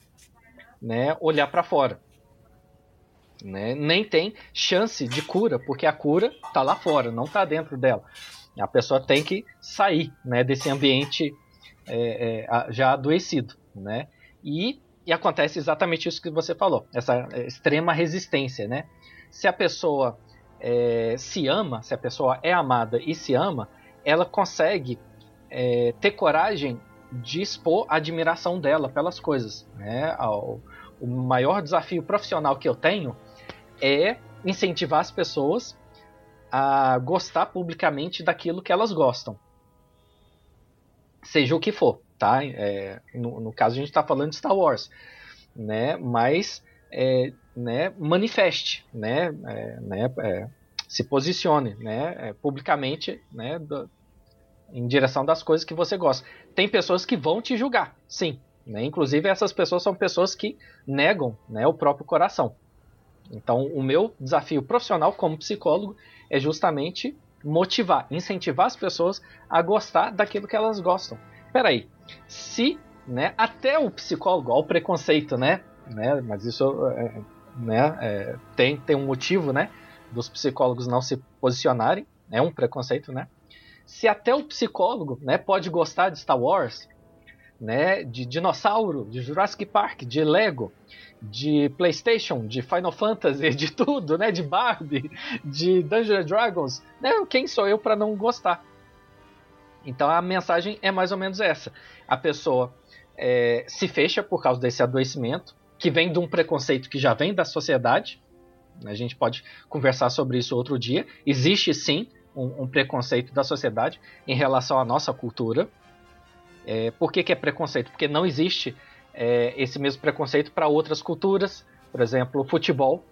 né, olhar para fora. Né? Nem tem chance de cura, porque a cura está lá fora, não está dentro dela. A pessoa tem que sair né, desse ambiente é, é, já adoecido. Né? E, e acontece exatamente isso que você falou, essa extrema resistência. Né? Se a pessoa é, se ama, se a pessoa é amada e se ama, ela consegue é, ter coragem de expor a admiração dela pelas coisas. Né? O, o maior desafio profissional que eu tenho é incentivar as pessoas a gostar publicamente daquilo que elas gostam. Seja o que for, tá? É, no, no, caso a gente está falando de Star Wars, né? Mas é, né, manifeste, né? É, né é, se posicione, né? É, publicamente, né? Do, em direção das coisas que você gosta. Tem pessoas que vão te julgar, sim. Né? Inclusive, essas pessoas são pessoas que negam né, o próprio coração. Então, o meu desafio profissional como psicólogo é justamente motivar, incentivar as pessoas a gostar daquilo que elas gostam. Peraí, se né, até o psicólogo, ao preconceito, né, né mas isso é, né, é, tem, tem um motivo né, dos psicólogos não se posicionarem, é um preconceito, né? Se até o psicólogo né, pode gostar de Star Wars, né, de dinossauro, de Jurassic Park, de Lego, de PlayStation, de Final Fantasy, de tudo, né, de Barbie, de Dungeons Dragons, né, quem sou eu para não gostar? Então a mensagem é mais ou menos essa: a pessoa é, se fecha por causa desse adoecimento que vem de um preconceito que já vem da sociedade. A gente pode conversar sobre isso outro dia. Existe sim um, um preconceito da sociedade em relação à nossa cultura. É, por que, que, é preconceito? Porque não existe é, esse mesmo preconceito para outras culturas. Por exemplo, futebol.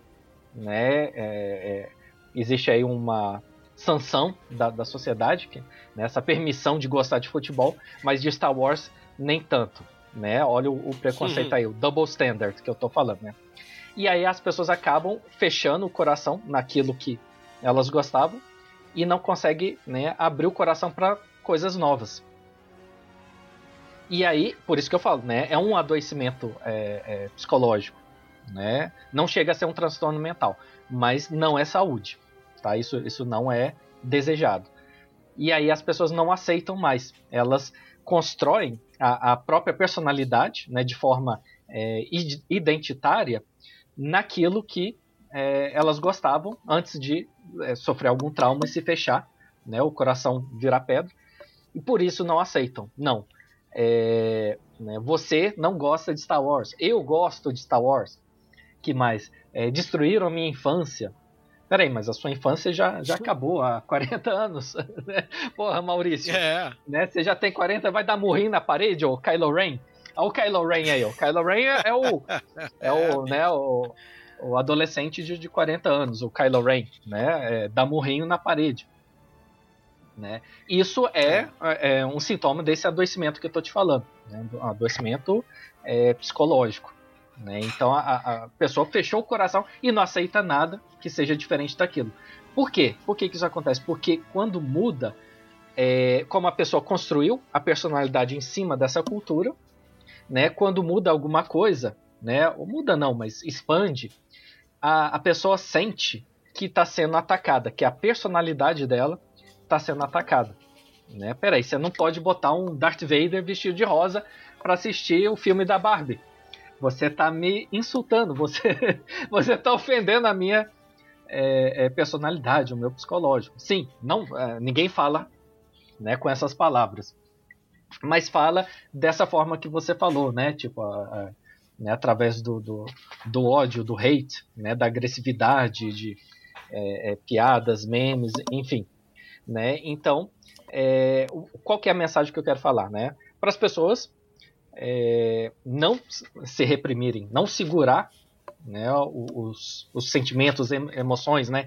Né? É, é existe aí uma sanção da, da sociedade, que, né, essa permissão de gostar de futebol, mas de Star Wars nem tanto. né? Olha o, o preconceito Uhum. aí, o double standard que eu tô falando, né? E aí as pessoas acabam fechando o coração naquilo que elas gostavam e não conseguem né, abrir o coração para coisas novas. E aí, por isso que eu falo, né? É um adoecimento é, é, psicológico, né? Não chega a ser um transtorno mental, mas não é saúde, tá? Isso, isso não é desejado. E aí as pessoas não aceitam mais. Elas constroem a, a própria personalidade, né? De forma é, id- identitária naquilo que é, elas gostavam antes de é, sofrer algum trauma e se fechar, né? O coração virar pedra. E por isso não aceitam. Não. É, né, você não gosta de Star Wars. Eu gosto de Star Wars. Que mais? É, destruíram a minha infância. Peraí, mas a sua infância já, já acabou há 40 anos. né? Porra, Maurício. É. Né? Você já tem 40, vai dar murrinho na parede, ô Kylo Ren? Olha o Kylo Ren aí, o Kylo Ren é, é o, é o, né, o, o adolescente de, de 40 anos, o Kylo Ren, né? É, dá murrinho na parede. Né? Isso é, é um sintoma desse adoecimento que eu tô te falando, né? um adoecimento é, psicológico. Né? Então a, a pessoa fechou o coração e não aceita nada que seja diferente daquilo. Por quê? Por que, que isso acontece? Porque quando muda, é, como a pessoa construiu a personalidade em cima dessa cultura, né? quando muda alguma coisa, né? ou muda não, mas expande, a, a pessoa sente que está sendo atacada, que a personalidade dela está sendo atacada. Né? Peraí, você não pode botar um Darth Vader vestido de rosa para assistir o filme da Barbie. Você está me insultando, você você está ofendendo a minha é, é, personalidade, o meu psicológico. Sim, não, é, ninguém fala né, com essas palavras, mas fala dessa forma que você falou, né? Tipo, a, a, né, através do, do, do, ódio, do hate, né, da agressividade, de é, piadas, memes, enfim. Né? Então, é, qual é a mensagem que eu quero falar? Né? Para as pessoas é, não se reprimirem, não segurar né, os, os sentimentos, emoções, né?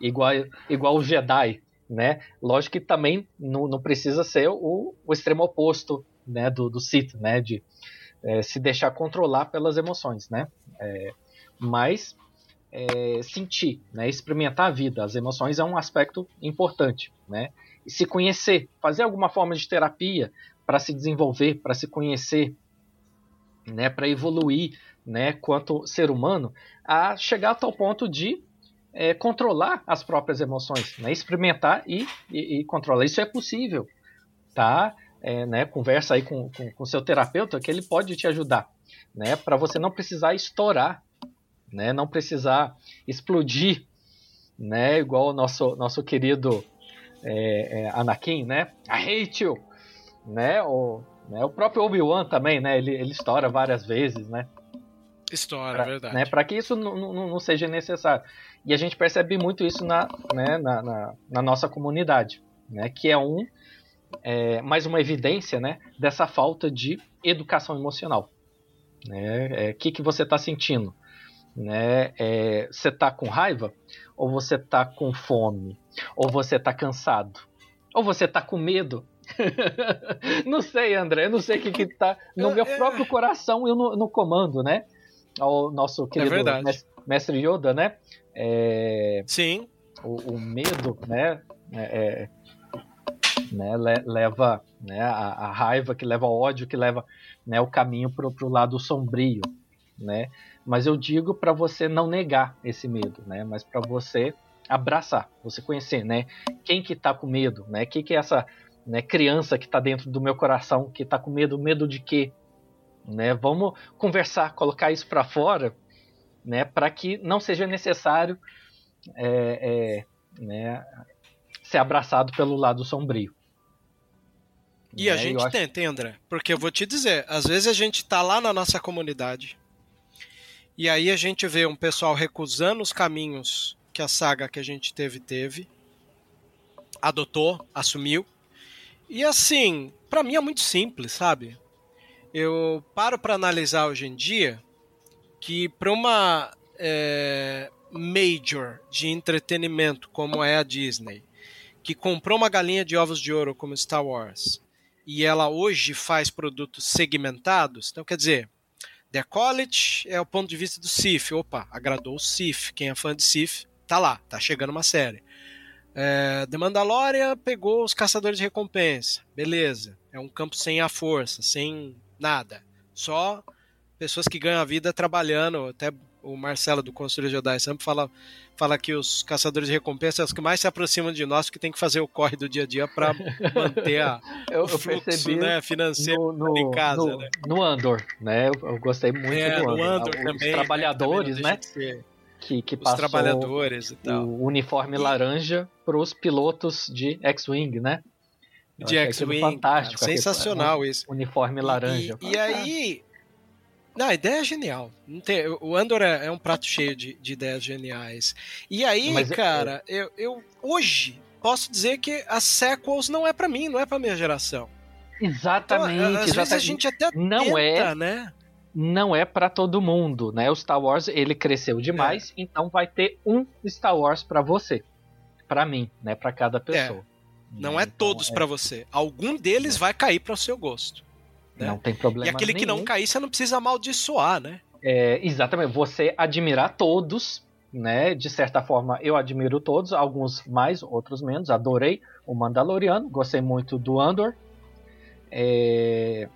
igual, igual o Jedi. Né? Lógico que também não, não precisa ser o, o extremo oposto né, do, do Sith, né? de é, se deixar controlar pelas emoções. Né? mas é, sentir, né, experimentar a vida. As emoções é um aspecto importante, né? E se conhecer, fazer alguma forma de terapia para se desenvolver, para se conhecer, né, para evoluir, né, quanto ser humano, a chegar a tal ponto de é, controlar as próprias emoções, né, experimentar e, e, e controlar. Isso é possível, tá? É, né, conversa aí com o seu terapeuta que ele pode te ajudar, né, para você não precisar estourar né? Não precisar explodir, né? Igual o nosso nosso querido é, é, Anakin, né? I hate you, né? O, né? o próprio Obi Wan também, né? Ele, ele estoura várias vezes, né? Estoura, pra, verdade. Né? Para que isso não, não seja necessário. E a gente percebe muito isso na, né? na, na, na nossa comunidade, né? Que é um é, mais uma evidência, né? Dessa falta de educação emocional. O né? é, que, que você está sentindo? né? É, você tá com raiva? Ou você tá com fome? Ou você tá cansado? Ou você tá com medo? não sei, André, eu não sei o que, que tá no meu próprio coração e no, no comando, né? O nosso querido é mestre, Yoda, né? É, Sim. O, o, medo, né? É, né leva né, a, a, raiva, que leva ao ódio, que leva né, o caminho pro, pro lado sombrio, né? Mas eu digo para você não negar esse medo, né? Mas para você abraçar, você conhecer, né? Quem que tá com medo, né? Quem que é essa né, criança que tá dentro do meu coração, que tá com medo, medo de quê? Né? Vamos conversar, colocar isso para fora, né? Para que não seja necessário é, é, né, ser abraçado pelo lado sombrio. E né? a gente tenta, André? Porque eu vou te dizer, às vezes a gente tá lá na nossa comunidade, e aí a gente vê um pessoal recusando os caminhos que a saga que a gente teve teve, adotou, assumiu. E assim, para mim é muito simples, sabe? Eu paro para analisar hoje em dia que para uma é, major de entretenimento como é a Disney, que comprou uma galinha de ovos de ouro como Star Wars e ela hoje faz produtos segmentados. Então, quer dizer, The College é o ponto de vista do Sif. Opa, agradou o Sif. Quem é fã de Sif, tá lá, tá chegando uma série. É, The Mandalorian pegou os caçadores de recompensa. Beleza. É um campo sem a força, sem nada. Só pessoas que ganham a vida trabalhando. Até o Marcelo do Conselho Jedi sempre fala, fala que os caçadores de recompensa são os que mais se aproximam de nós, que tem que fazer o corre do dia a dia para manter a, eu, o fluxo né, financeiro no, no, em casa. No, né? no Andor, né? Eu, eu gostei muito É, do Andor. Andor Os também, trabalhadores, também né? Que, que Os passou trabalhadores e tal. o uniforme E- laranja para os pilotos de X-Wing, né? Eu De X-Wing. fantástico. cara, aquele- Sensacional isso. Uniforme laranja. E, e aí. Não, a ideia é genial. Tem, o Andor é, é um prato cheio de, de ideias geniais. E aí, Mas, é, cara, eu, eu hoje posso dizer que as sequels não é pra mim, não é pra minha geração. Então, Exatamente, às vezes a exatamente. gente até Não tenta, é. né? Não é pra todo mundo, né? O Star Wars ele cresceu demais, então vai ter um Star Wars pra você, Pra mim, né? Pra cada pessoa. Não Né? é Então, todos pra você. Algum deles vai cair para o seu gosto. né? Não tem problema. E aquele que não nenhum. cair, você não precisa amaldiçoar, né? É, exatamente. Você admirar todos, né? De certa forma, eu admiro todos, alguns mais, outros menos. Adorei o Mandaloriano, gostei muito do Andor. É,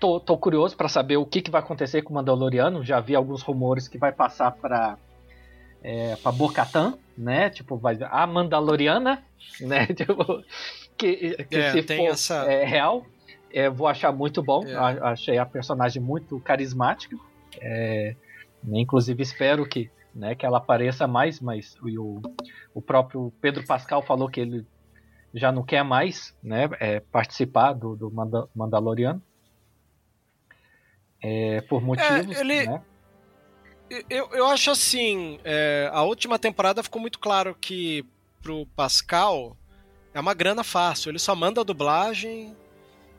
Tô, tô curioso para saber o que, que vai acontecer com o Mandaloriano. Já vi alguns rumores que vai passar para é, para Bo-Katan, né? Tipo, vai a Mandaloriana, né? Tipo, que, que É, se for essa- é, real, é, vou achar muito bom. É. A- achei a personagem muito carismática. É, né, inclusive espero que, né, que ela apareça mais, mas o, o próprio Pedro Pascal falou que ele já não quer mais né, é, participar do, do Manda- Mandaloriano. É, por motivos. ele- né? Eu, eu acho assim, é, a última temporada ficou muito claro que pro Pascal é uma grana fácil. Ele só manda a dublagem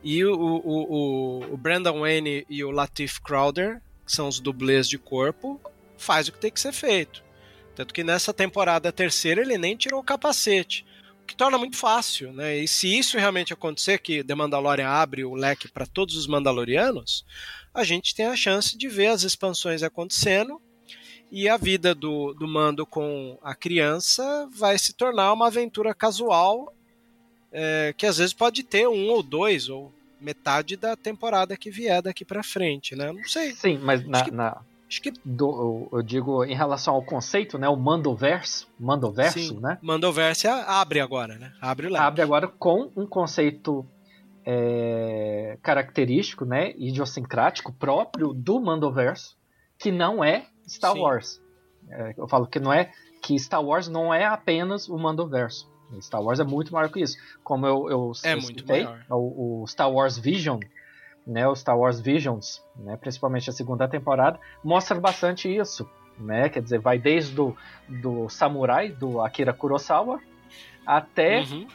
e o, o, o, o Brandon Wayne e o Latif Crowder, que são os dublês de corpo, faz o que tem que ser feito. Tanto que nessa temporada terceira ele nem tirou o capacete. Que torna muito fácil, né? E se isso realmente acontecer, que The Mandalorian abre o leque para todos os Mandalorianos, a gente tem a chance de ver as expansões acontecendo e a vida do, do Mando com a criança vai se tornar uma aventura casual é, que às vezes pode ter um ou dois ou metade da temporada que vier daqui para frente, né? Não sei. Sim, mas na, que- na- Acho que do- eu digo em relação ao conceito, né, o Mandoverso, Mandoverso, sim. né? Mandoverse abre agora, né? Abre leque. abre agora com um conceito é, característico, né, idiosincrático próprio do Mandoverso, que não é Star Sim. Wars. É, eu falo que não é que Star Wars não é apenas o Mandoverso. Star Wars é muito maior que isso. Como eu, eu, É eu muito citei, maior. o, o Star Wars Vision, né, o Star Wars Visions, né, principalmente a segunda temporada, mostra bastante isso. Né? Quer dizer, vai desde o do samurai, do Akira Kurosawa, até Uhum.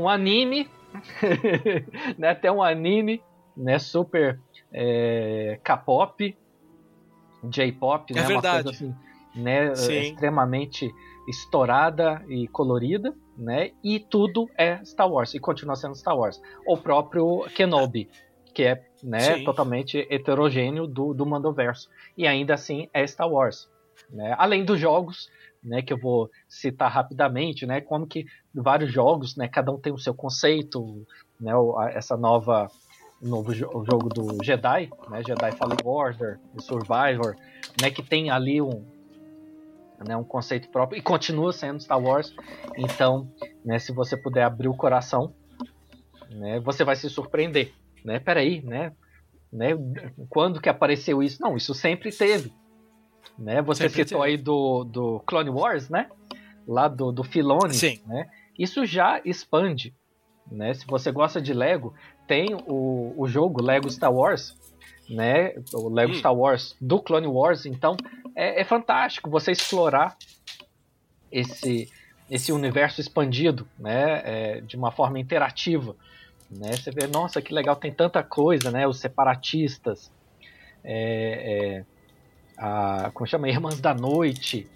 um anime, né, até um anime, né, super é, K-pop, J-pop, É né, uma coisa assim, né, Sim. extremamente estourada e colorida, né, e tudo é Star Wars e continua sendo Star Wars. O próprio Kenobi, que é, né, Sim. totalmente heterogêneo do, do Mandoverso e ainda assim é Star Wars, né? Além dos jogos, né, que eu vou citar rapidamente, né, como que vários jogos, né, cada um tem o seu conceito, né, essa nova novo jo- jogo do Jedi, né, Jedi Fallen Order, Survivor, né, que tem ali um né, um conceito próprio e continua sendo Star Wars. Então, né, se você puder abrir o coração, né, você vai se surpreender, né? Peraí, né? né? Quando que apareceu isso? Não, isso sempre teve. Né? Você Sempre citou teve. aí do, do Clone Wars, né? Lá do, do Filone. Sim. Né? Isso já expande. Né? Se você gosta de Lego, tem o, o jogo Lego Star Wars, né? O Lego Hum. Star Wars do Clone Wars. Então é, é fantástico você explorar esse, esse universo expandido, né? É, de uma forma interativa. Né? Você vê, nossa, que legal, tem tanta coisa, né? Os separatistas, é, é, a, como chama? Irmãs da Noite,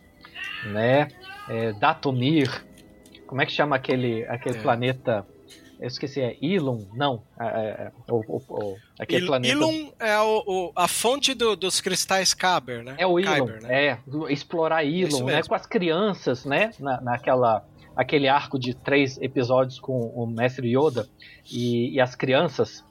né? É, Datomir, como é que chama aquele, aquele É. planeta Eu esqueci, é Ilum? Não. É, é, é o, o, aquele Il, planeta. Ilum é o, a fonte do, dos cristais Kyber, né? É o Ilum, Kyber, né? é. Explorar Ilum, né? Com as crianças, né? Na, naquela. Aquele arco de três episódios com o mestre Yoda e, e as crianças,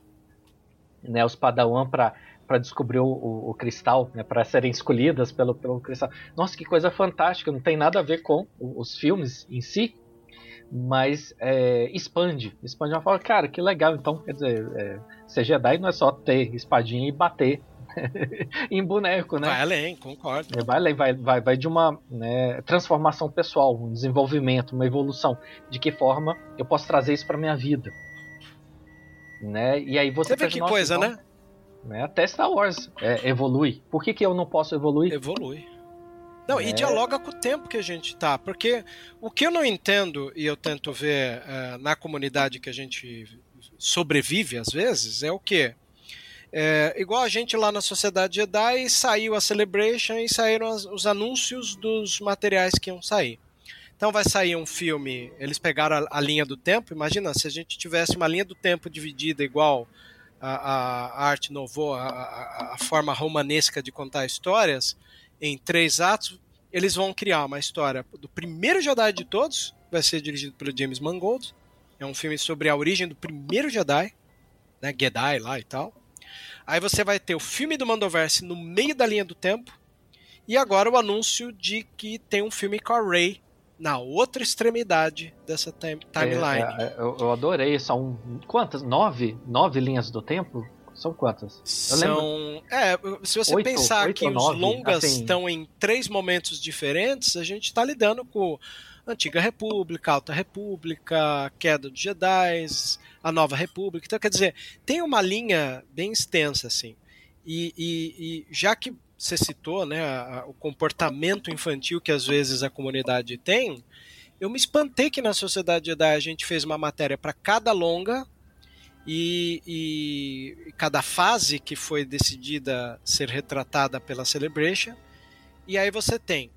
né? Os Padawan para para descobrir o, o, cristal, né, para serem escolhidas pelo, pelo cristal. Nossa, que coisa fantástica! Não tem nada a ver com os filmes em si, mas é, expande, expande uma forma, cara, que legal. Então, quer dizer, é, ser Jedi não é só ter espadinha e bater em boneco, né? Vai além, concordo. É, Vai, além, vai, vai, vai de uma né, transformação pessoal, um desenvolvimento, uma evolução. De que forma eu posso trazer isso para minha vida? Né? E aí você Você vê que "Nossa, coisa, então, né? né? Até Star Wars é, evolui. Por que, que eu não posso evoluir? Evolui. Não, É. e dialoga com o tempo que a gente tá. Porque o que eu não entendo, e eu tento ver eh, na comunidade que a gente sobrevive às vezes, é o quê? É, igual a gente lá na Sociedade Jedi, saiu a Celebration e saíram as- os anúncios dos materiais que iam sair. Então vai sair um filme, eles pegaram a, a linha do tempo, imagina se a gente tivesse uma linha do tempo dividida igual a, a, a arte novo, a, a, forma romanesca de contar histórias, em três atos, eles vão criar uma história do primeiro Jedi de todos, vai ser dirigido pelo James Mangold. É um filme sobre a origem do primeiro Jedi, né, Jedi lá e tal. Aí você vai ter o filme do Mandoverse no meio da linha do tempo. E agora o anúncio de que tem um filme com a Rey na outra extremidade dessa time- timeline. É, é, eu, eu adorei. São quantas? Nove? Nove linhas do tempo? São quantas? Eu lembro. São. É, se você Oito- pensar oito que ou os nove, longas assim. estão em três momentos diferentes, a gente está lidando com Antiga República, Alta República, Queda dos Jedi, a Nova República. Então, quer dizer, tem uma linha bem extensa, assim. E, e- e já que você citou né, a- a- o comportamento infantil que às vezes a comunidade tem, eu me espantei que na Sociedade Jedi a gente fez uma matéria para cada longa e, e cada fase que foi decidida ser retratada pela Celebration. E aí você tem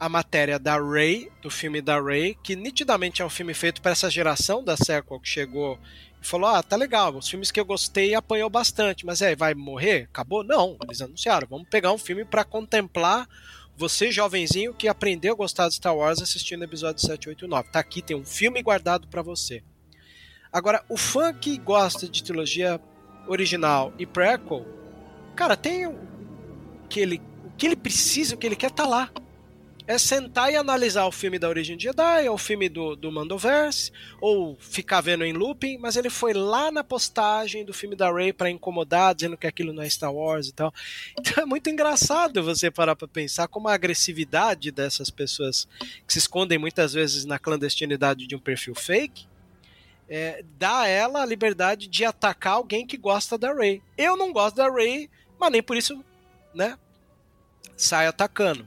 a matéria da Ray, do filme da Ray, que nitidamente é um filme feito para essa geração da sequel que chegou e falou: Ah, tá legal, os filmes que eu gostei apanhou bastante, mas aí vai morrer? Acabou? Não, eles anunciaram: vamos pegar um filme para contemplar você, jovenzinho, que aprendeu a gostar de Star Wars assistindo o episódio 7, 8 e 9. Tá aqui, tem um filme guardado para você. Agora, o fã que gosta de trilogia original e prequel, cara, tem o que ele, o que ele precisa, o que ele quer tá lá. É sentar e analisar o filme da Origem de Jedi, ou o filme do, do Mandoverse, ou ficar vendo em looping, mas ele foi lá na postagem do filme da Rey para incomodar, dizendo que aquilo não é Star Wars e tal. Então é muito engraçado você parar para pensar como a agressividade dessas pessoas que se escondem muitas vezes na clandestinidade de um perfil fake é, dá a ela a liberdade de atacar alguém que gosta da Ray. Eu não gosto da Ray, mas nem por isso, né? Sai atacando.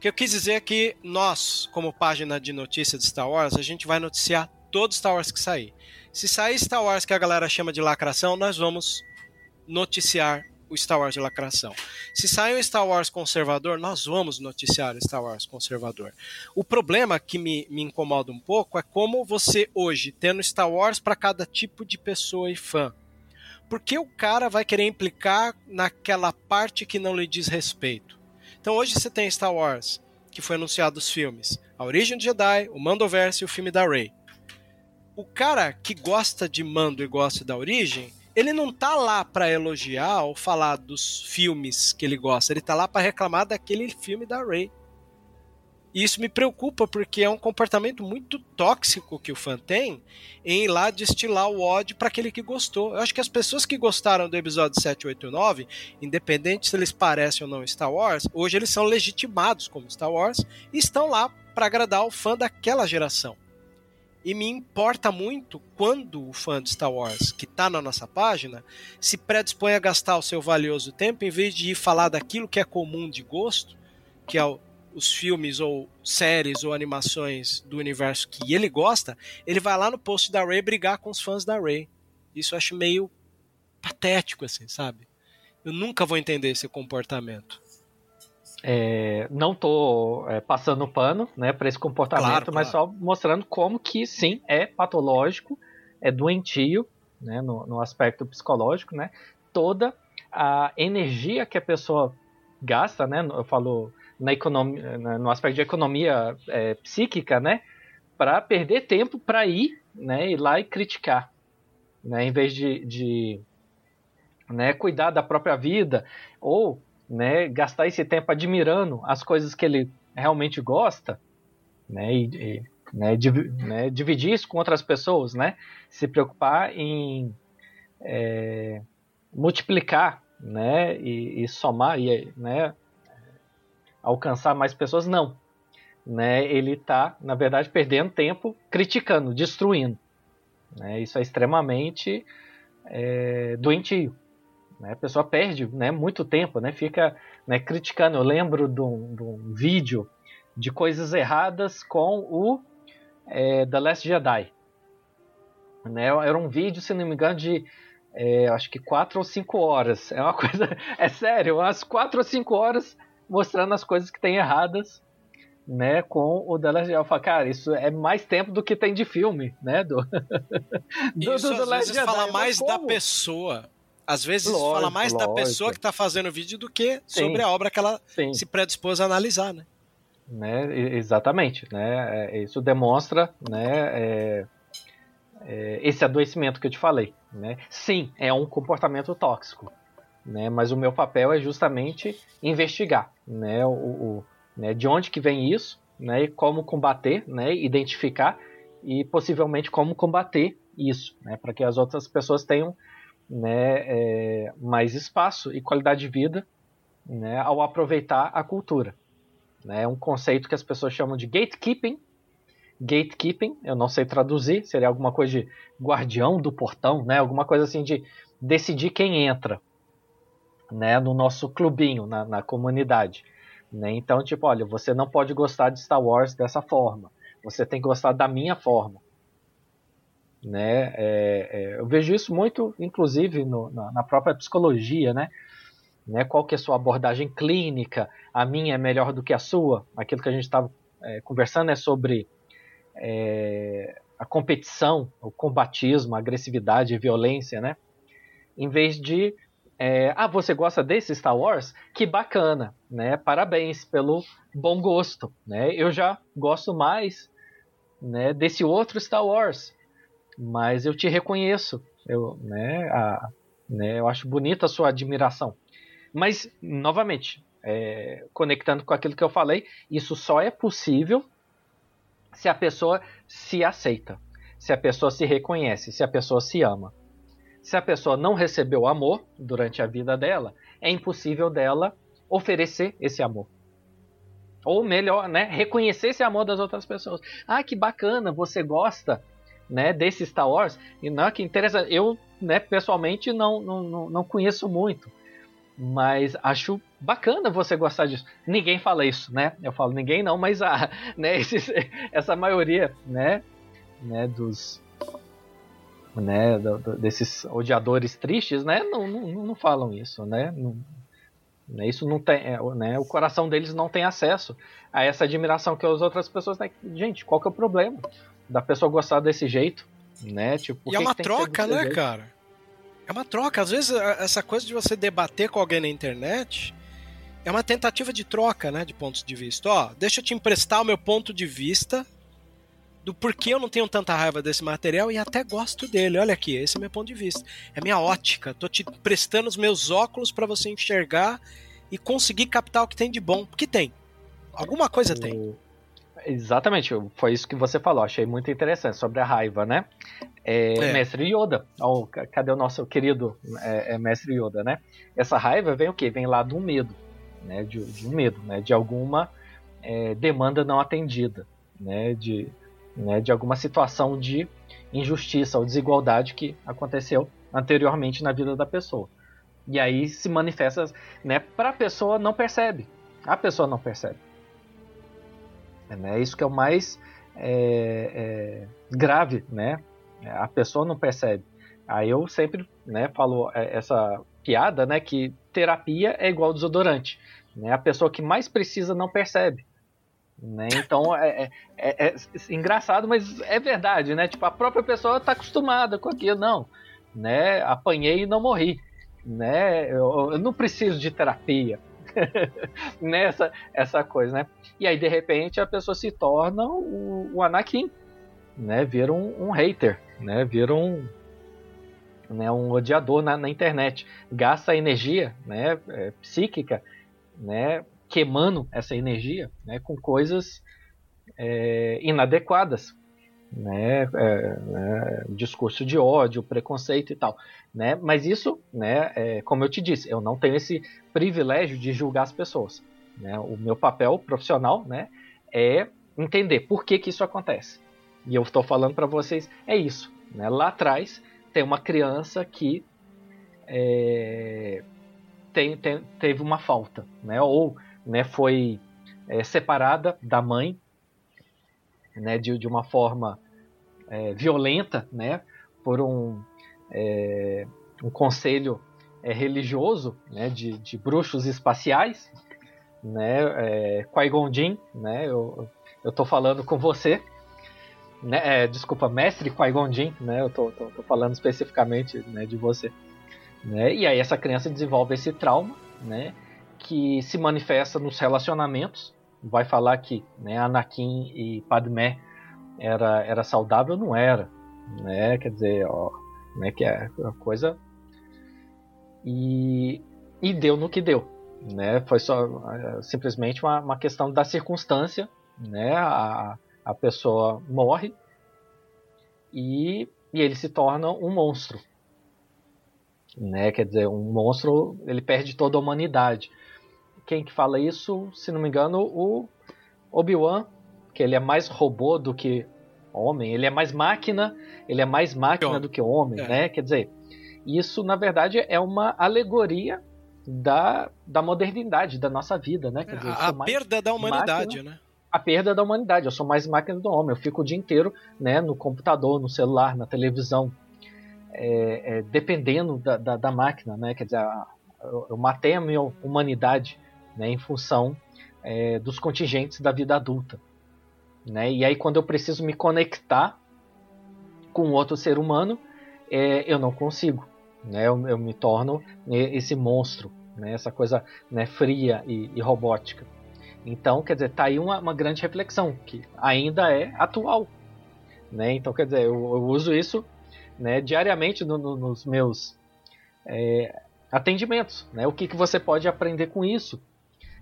Que eu quis dizer é que nós, como página de notícia de Star Wars, a gente vai noticiar todo Star Wars que sair. Se sair Star Wars que a galera chama de lacração, nós vamos noticiar o Star Wars de lacração. Se sair um Star Wars conservador, nós vamos noticiar o Star Wars conservador. O problema que me, me incomoda um pouco é como você hoje, tendo Star Wars para cada tipo de pessoa e fã. Porque o cara vai querer implicar naquela parte que não lhe diz respeito. Então hoje você tem Star Wars, que foi anunciado os filmes, A Origem do Jedi, o Mandoverse e o filme da Rey. O cara que gosta de Mando e gosta da Origem, ele não tá lá para elogiar ou falar dos filmes que ele gosta, ele tá lá para reclamar daquele filme da Ray. E isso me preocupa porque é um comportamento muito tóxico que o fã tem em ir lá destilar o ódio para aquele que gostou. Eu acho que as pessoas que gostaram do episódio 7, 8 e 9, independente se eles parecem ou não Star Wars, hoje eles são legitimados como Star Wars e estão lá para agradar o fã daquela geração. E me importa muito quando o fã de Star Wars, que está na nossa página, se predispõe a gastar o seu valioso tempo em vez de ir falar daquilo que é comum de gosto, que é o, os filmes ou séries ou animações do universo que ele gosta, ele vai lá no post da Ray brigar com os fãs da Ray. Isso eu acho meio patético, assim, sabe? Eu nunca vou entender esse comportamento. É, não tô é, passando pano né, para esse comportamento, claro, mas claro. só mostrando como que sim é patológico, é doentio né, no, no, aspecto psicológico, né? Toda a energia que a pessoa gasta, né? Eu falo na economia, no aspecto de economia é, psíquica, né? Para perder tempo para ir, né? Ir lá e criticar, né? Em vez de, de né, cuidar da própria vida ou né, gastar esse tempo admirando as coisas que ele realmente gosta, né, e, e né, div, né, dividir isso com outras pessoas, né, se preocupar em é, multiplicar, né, e, e, somar e, né, alcançar mais pessoas, não, né, ele está, na verdade, perdendo tempo criticando, destruindo, né, isso é extremamente é, doentio, né? A pessoa perde né, muito tempo, né? fica né, criticando. Eu lembro de um, de um, vídeo de coisas erradas com o é, The Last Jedi. Né? Era um vídeo, se não me engano, de é, acho que 4 ou 5 horas. É uma coisa. É sério, umas 4 ou 5 horas mostrando as coisas que tem erradas né, com o The Last Jedi. Cara, isso é mais tempo do que tem de filme, né? Do, do, isso, do The Last Jedi. fala mais da pessoa às vezes lógico, fala mais lógico. da pessoa que está fazendo o vídeo do que Sim. sobre a obra que ela Sim. se predispôs a analisar, né? né? Exatamente, né? É, isso demonstra, né? É, é, esse adoecimento que eu te falei, né? Sim, é um comportamento tóxico, né? Mas o meu papel é justamente investigar, né? O, o né? De onde que vem isso, né? E como combater, né? Identificar e possivelmente como combater isso, né? Para que as outras pessoas tenham né, é, mais espaço e qualidade de vida né, ao aproveitar a cultura. Né, é um conceito que as pessoas chamam de gatekeeping. Gatekeeping, eu não sei traduzir, seria alguma coisa de guardião do portão, né, alguma coisa assim de decidir quem entra né, no nosso clubinho, na, na comunidade. Né? Então, tipo, olha, você não pode gostar de Star Wars dessa forma. Você tem que gostar da minha forma. Né? É, é, eu vejo isso muito, inclusive, no, na, na, própria psicologia, né? né? Qual que é a sua abordagem clínica? A minha é melhor do que a sua? Aquilo que a gente estava é, conversando é sobre é, a competição, o combatismo, a agressividade, a violência, né? Em vez de é, ah, você gosta desse Star Wars? Que bacana, né? Parabéns pelo bom gosto, né? Eu já gosto mais, né, desse outro Star Wars, mas eu te reconheço, eu, né, a, né, eu acho bonita a sua admiração. Mas, novamente, é, conectando com aquilo que eu falei, isso só é possível se a pessoa se aceita, se a pessoa se reconhece, se a pessoa se ama. Se a pessoa não recebeu amor durante a vida dela, é impossível dela oferecer esse amor. Ou melhor, né, reconhecer esse amor das outras pessoas. Ah, que bacana, você gosta né, desse Star Wars. E não é que interessa, eu, né, pessoalmente não, não, não conheço muito, mas acho bacana você gostar disso. Ninguém fala isso, né? Eu falo ninguém não, mas a, né, esses, essa maioria, né, né, dos né, do, do, desses odiadores tristes, né, não, não, não falam isso, né? Não, né, isso não tem, é, né, o coração deles não tem acesso a essa admiração que as outras pessoas têm. Gente, qual que é o problema? da pessoa gostar desse jeito, né? Tipo, e é uma troca, né, jeito? cara? É uma troca. Às vezes, essa coisa de você debater com alguém na internet é uma tentativa de troca, né? De pontos de vista. Ó, deixa eu te emprestar o meu ponto de vista do porquê eu não tenho tanta raiva desse material e até gosto dele. Olha aqui, esse é meu ponto de vista. É minha ótica. Tô te prestando os meus óculos para você enxergar e conseguir captar o que tem de bom. Porque tem. Alguma coisa tem. Exatamente, foi isso que você falou. Achei muito interessante sobre a raiva, né? É, é. Mestre Yoda. Oh, cadê o nosso querido é, é Mestre Yoda, né? Essa raiva vem o quê? Vem lá do medo, né? De, de um medo, né? De alguma é, demanda não atendida, né? De, né, de alguma situação de injustiça ou desigualdade que aconteceu anteriormente na vida da pessoa. E aí se manifesta, né, para a pessoa não percebe. A pessoa não percebe. É né, isso que é o mais é, é, grave, né? A pessoa não percebe. Aí eu sempre, né, falo é, essa piada, né, que terapia é igual desodorante. Né? A pessoa que mais precisa não percebe. Né? Então é, é, é, é, engraçado, mas é verdade, né? Tipo, a própria pessoa está acostumada com aquilo, não. Né? Apanhei e não morri. Né? Eu, eu não preciso de terapia. Nessa né? essa coisa, né? E aí, de repente, a pessoa se torna o, o Anakin, né? Vira um, um hater, né? Vira um, né? um odiador na, na internet. Gasta energia né? É, psíquica, né? Queimando essa energia né, com coisas é, inadequadas. Né, é, né, discurso de ódio, preconceito e tal, né? Mas isso, né, é, como eu te disse, eu não tenho esse privilégio de julgar as pessoas. Né? O meu papel profissional, né, é entender por que, que isso acontece. E eu estou falando para vocês é isso. Né? Lá atrás tem uma criança que é, tem, tem, teve uma falta, né? Ou né, foi é, separada da mãe né, de, de uma forma é, violenta né, por um, é, um conselho é, religioso né, de, de bruxos espaciais. Né, é, Qui-Gon né, eu estou falando com você. Né, é, desculpa, mestre Qui-Gon né, eu estou falando especificamente né, de você. Né, e aí essa criança desenvolve esse trauma, né, que se manifesta nos relacionamentos. Vai falar que né, Anakin e Padmé era, era saudável, não era. Né? Quer dizer, ó, né, que é a coisa. E, e deu no que deu. Né? Foi só é, simplesmente uma, uma questão da circunstância. Né? A, a pessoa morre e, e ele se torna um monstro. Né? Quer dizer, um monstro ele perde toda a humanidade quem que fala isso, se não me engano, o Obi-Wan, que ele é mais robô do que homem, ele é mais máquina, ele é mais máquina do que homem, é. né? Quer dizer, isso na verdade é uma alegoria da, da modernidade da nossa vida, né? Quer dizer, a perda da humanidade, máquina, né? A perda da humanidade. Eu sou mais máquina do homem. Eu fico o dia inteiro, né? No computador, no celular, na televisão, é, é, dependendo da, da, da, máquina, né? Quer dizer, eu, eu matei a minha humanidade né, em função é, dos contingentes da vida adulta. Né? E aí, quando eu preciso me conectar com outro ser humano, é, eu não consigo. Né? Eu, eu, me torno esse monstro, né? essa coisa né, fria e, e, robótica. Então, quer dizer, tá aí uma, uma grande reflexão que ainda é atual. Né? Então, quer dizer, eu, eu uso isso né, diariamente no, no, nos meus é, atendimentos. Né? O que, que você pode aprender com isso?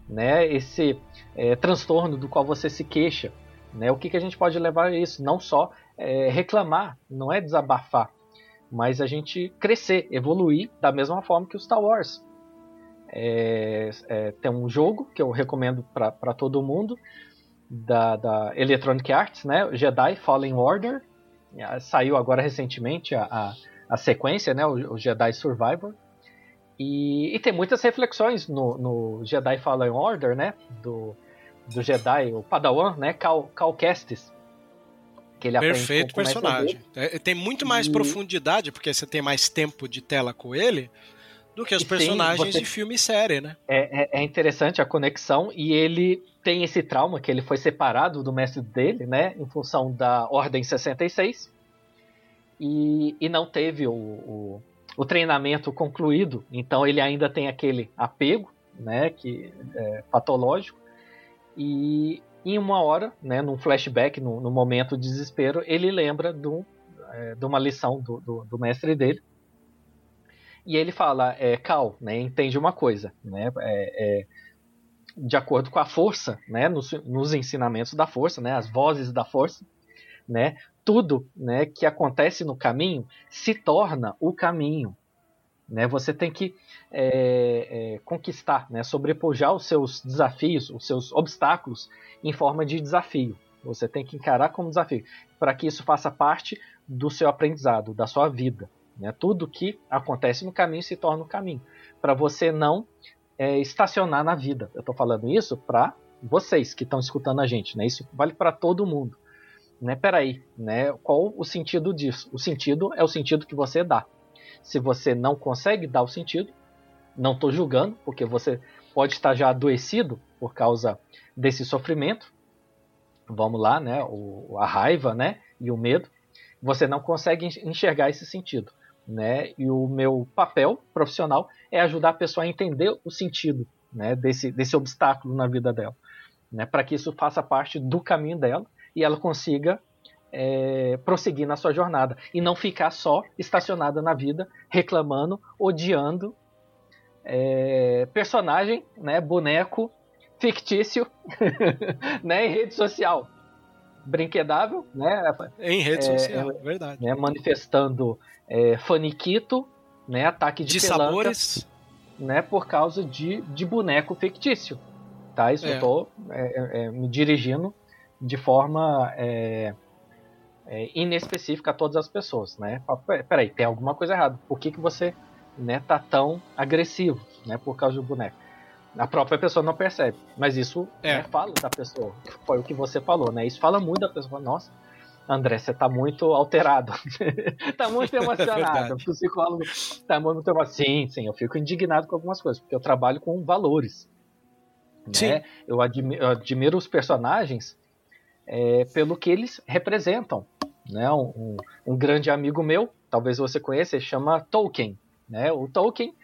Né, esse é, transtorno do qual você se queixa. Né, o que, que a gente pode levar a isso? Não só é, reclamar, não é desabafar, mas a gente crescer, evoluir da mesma forma que o Star Wars. É, é, tem um jogo que eu recomendo para todo mundo da, da, Electronic Arts, né? Jedi Fallen Order. Saiu agora recentemente a, a, a sequência, né? O, o Jedi Survivor. E, e tem muitas reflexões no, no, Jedi Fallen Order, né? Do, do Jedi, o Padawan, né? Cal, Cal Kestis. Que ele Perfeito personagem. É, tem muito mais e... profundidade, porque você tem mais tempo de tela com ele, do que os personagens você... de filme e série, né? É, é, é, interessante a conexão, e ele tem esse trauma que ele foi separado do mestre dele, né? Em função da Ordem 66. E, e não teve o, o o treinamento concluído, então ele ainda tem aquele apego, né, que é patológico, e, em uma hora, né, num flashback, no, no momento de desespero, ele lembra do, é, de uma lição do, do, do, mestre dele. E ele fala, é, Cal, né, entende uma coisa, né, é, é, de acordo com a força, né, nos, nos, ensinamentos da força, né, as vozes da força, né, tudo né, que acontece no caminho se torna o caminho. Né? Você tem que é, é, conquistar, né, sobrepujar os seus desafios, os seus obstáculos em forma de desafio. Você tem que encarar como desafio, para que isso faça parte do seu aprendizado, da sua vida. Né? Tudo que acontece no caminho se torna o caminho, para você não é, estacionar na vida. Eu estou falando isso para vocês que estão escutando a gente, né? Isso vale para todo mundo. Né? Peraí, né? Qual o sentido disso? O sentido é o sentido que você dá. Se você não consegue dar o sentido, não estou julgando, porque você pode estar já adoecido por causa desse sofrimento. Vamos lá, né? O, a raiva, né? E o medo. Você não consegue enxergar esse sentido, né? E o meu papel profissional é ajudar a pessoa a entender o sentido, né? Desse, desse obstáculo na vida dela, né? Para que isso faça parte do caminho dela e ela consiga é, prosseguir na sua jornada e não ficar só estacionada na vida, reclamando, odiando é, personagem, né, boneco fictício, né, em rede social, brinquedável, né, em rede é, social, é, verdade, né, manifestando é, faniquito, né, ataque de, de pelanca, sabores, né, por causa de, de boneco fictício, tá? Isso eu é. tô me dirigindo de forma é, é, inespecífica a todas as pessoas, né? Peraí, tem alguma coisa errada. Por que, que você né, tá tão agressivo, né? Por causa do boneco. A própria pessoa não percebe, mas isso é. né, fala da pessoa. Foi o que você falou, né? Isso fala muito da pessoa. Nossa, André, você tá muito alterado. tá muito emocionado. o psicólogo tá muito emocionado. Sim, sim, eu fico indignado com algumas coisas, porque eu trabalho com valores. Né? Eu, admiro, eu admiro os personagens é, pelo que eles representam. Né? Um, um, grande amigo meu, talvez você conheça, ele chama Tolkien. Né? O Tolkien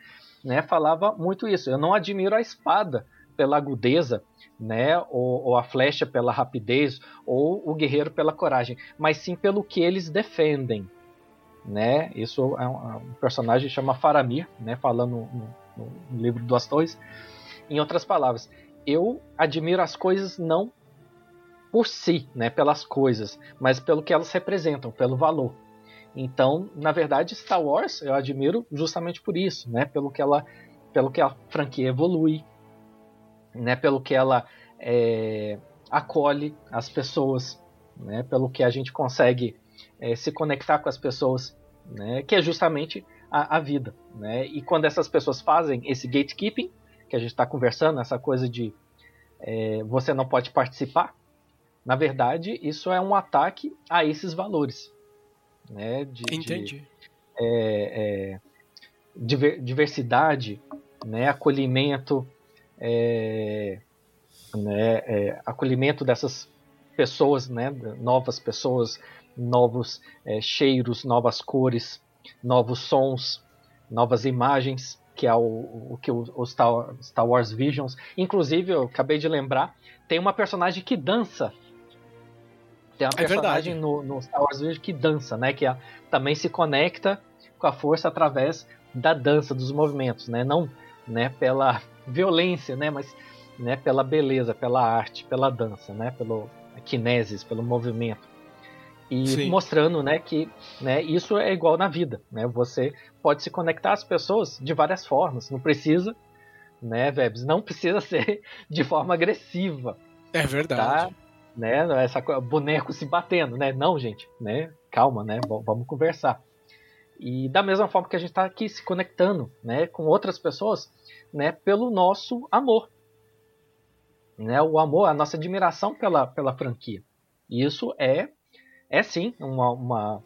né, falava muito isso. Eu não admiro a espada pela agudeza, né, ou, ou, a flecha pela rapidez, ou o guerreiro pela coragem, mas sim pelo que eles defendem. Né? Isso é um, é um personagem chama Faramir, né, falando no, no, livro das Torres. Em outras palavras, eu admiro as coisas não por si, né, pelas coisas, mas pelo que elas representam, pelo valor. Então, na verdade, Star Wars eu admiro justamente por isso, né, pelo que ela, pelo que a franquia evolui, né, pelo que ela é, acolhe as pessoas, né, pelo que a gente consegue é, se conectar com as pessoas, né, que é justamente a, a vida, né. E quando essas pessoas fazem esse gatekeeping que a gente está conversando, essa coisa de é, você não pode participar, na verdade, isso é um ataque a esses valores. Né, de, Entendi. De, é, é, diver, diversidade, né, acolhimento, é, né, é, acolhimento dessas pessoas, né, novas pessoas, novos é, cheiros, novas cores, novos sons, novas imagens, que é o, o que o, o Star, Star Wars Visions. Inclusive, eu acabei de lembrar, tem uma personagem que dança tem uma é personagem no, no, Star Wars que dança, né? Que a, também se conecta com a força através da dança, dos movimentos, né? Não né, pela violência, né? Mas né, pela beleza, pela arte, pela dança, né? Pelo kinesis, pelo movimento. E Sim. mostrando né, que né, isso é igual na vida. Né? Você pode se conectar às pessoas de várias formas. Não precisa, né, Vebs? Não precisa ser de forma agressiva. É verdade. Tá? Né? Essa boneco se batendo, né? Não, gente, né? Calma, né? Vamos conversar. E da mesma forma que a gente está aqui se conectando, né, com outras pessoas, né, pelo nosso amor, né? O amor, a nossa admiração pela pela franquia. Isso é é sim uma uma,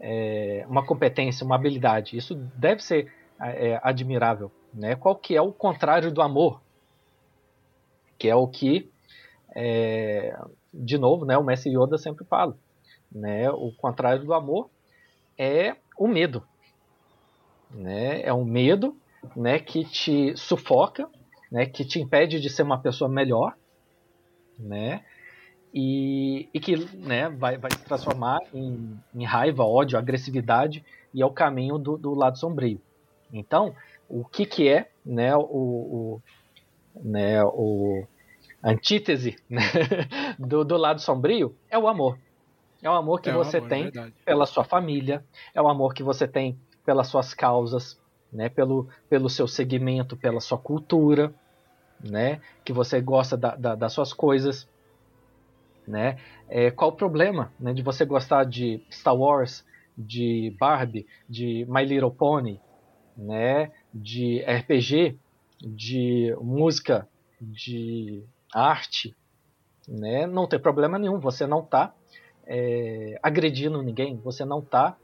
é, uma competência, uma habilidade. Isso deve ser é, admirável, né? Qual que é o contrário do amor? Que é o que é, de novo, né, o Mestre Yoda sempre fala, né, o contrário do amor é o medo, né, é um medo, né, que te sufoca, né, que te impede de ser uma pessoa melhor, né, e, e que né, vai, vai se transformar em, em, raiva, ódio, agressividade e é o caminho do, do lado sombrio. Então, o que, que é né, o, o, né, o antítese né, do, do lado sombrio? É o amor. É o amor que é você amor, tem é pela sua família, é o amor que você tem pelas suas causas, né, pelo, pelo seu segmento, pela sua cultura, né, que você gosta da, da, das suas coisas. Né? É, qual o problema né, de você gostar de Star Wars, de Barbie, de My Little Pony, né, de RPG, de música, de arte, né? Não tem problema nenhum. Você não está é, agredindo ninguém, você não está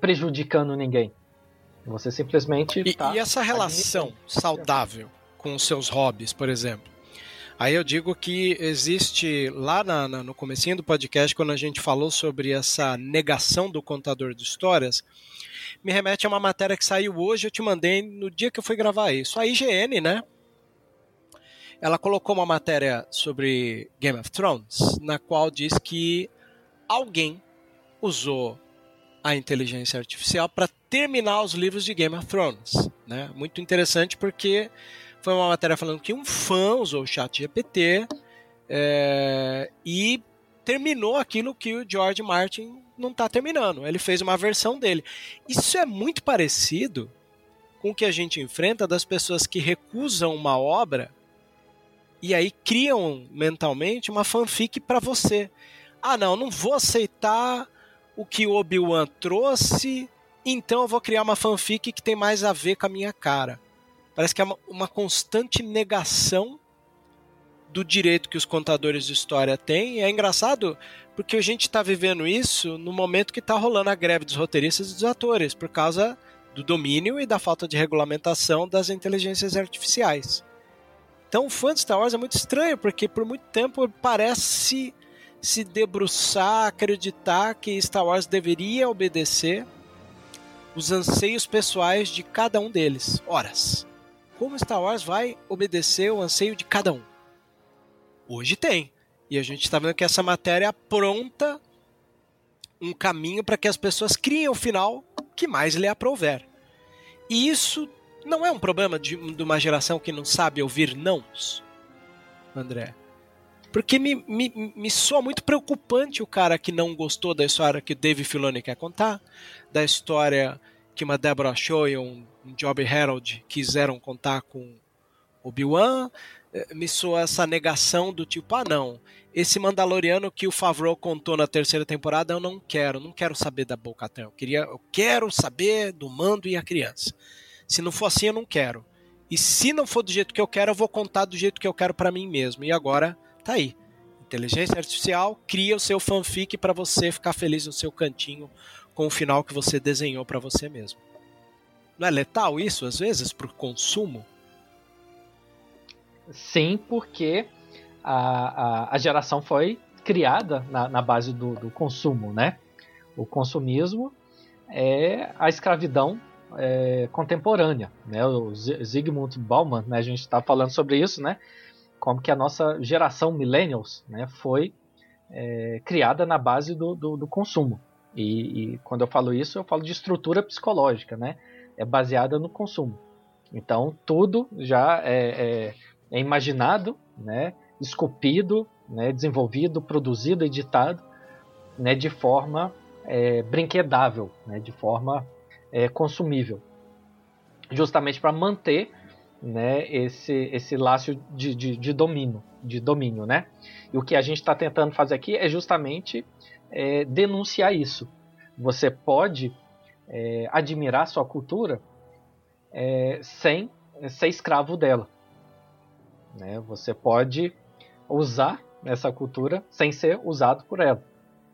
prejudicando ninguém. Você simplesmente. E, tá e essa relação saudável com os seus hobbies, por exemplo? Aí eu digo que existe lá na, na, no comecinho do podcast, quando a gente falou sobre essa negação do contador de histórias, me remete a uma matéria que saiu hoje, eu te mandei no dia que eu fui gravar isso. A IGN, né? Ela colocou uma matéria sobre Game of Thrones, na qual diz que alguém usou a inteligência artificial para terminar os livros de Game of Thrones. Né? Muito interessante porque foi uma matéria falando que um fã usou o chat GPT é, e terminou aquilo que o George Martin não está terminando. Ele fez uma versão dele. Isso é muito parecido com o que a gente enfrenta das pessoas que recusam uma obra e aí criam mentalmente uma fanfic para você. Ah, não, não vou aceitar o que Obi-Wan trouxe, então eu vou criar uma fanfic que tem mais a ver com a minha cara. Parece que é uma, uma constante negação do direito que os contadores de história têm. E é engraçado porque a gente está vivendo isso no momento que está rolando a greve dos roteiristas e dos atores, por causa do domínio e da falta de regulamentação das inteligências artificiais. Então, fã de Star Wars é muito estranho, porque por muito tempo parece se debruçar, acreditar que Star Wars deveria obedecer os anseios pessoais de cada um deles. Horas. Como Star Wars vai obedecer o anseio de cada um? Hoje tem. E a gente está vendo que essa matéria pronta um caminho para que as pessoas criem o final que mais lhe aprouver. E isso não é um problema de, de uma geração que não sabe ouvir nãos, André. Porque me, me, me soa muito preocupante o cara que não gostou da história que o Dave Filoni quer contar, da história que uma Deborah Shaw e um, um Job Harold quiseram contar com Obi-Wan. Eh, me soa essa negação do tipo, ah não, esse Mandaloriano que o Favreau contou na terceira temporada eu não quero, não quero saber da Boca Eu, queria, eu quero saber do Mando e a criança. Se não for assim, eu não quero. E se não for do jeito que eu quero, eu vou contar do jeito que eu quero para mim mesmo. E agora Tá aí. Inteligência artificial cria o seu fanfic para você ficar feliz no seu cantinho com o final que você desenhou para você mesmo. Não é letal isso, às vezes, o consumo? Sim, porque a, a, a geração foi criada na, na base do, do, consumo, né? O consumismo é a escravidão é, contemporânea, né? O Zygmunt Bauman, né? a gente está falando sobre isso, né? como que a nossa geração millennials né, foi é, criada na base do, do, do consumo. E, e, quando eu falo isso, eu falo de estrutura psicológica, né? É baseada no consumo. Então tudo já é, é, é imaginado, né? Esculpido, né? desenvolvido, produzido, editado, né? De forma é, brinquedável, né? De forma é, consumível, justamente para manter né, esse, esse laço de, de, de, domínio, de domínio, né? E o que a gente está tentando fazer aqui é justamente é, denunciar isso. Você pode é, admirar sua cultura é, sem ser escravo dela. Né? Você pode usar essa cultura sem ser usado por ela.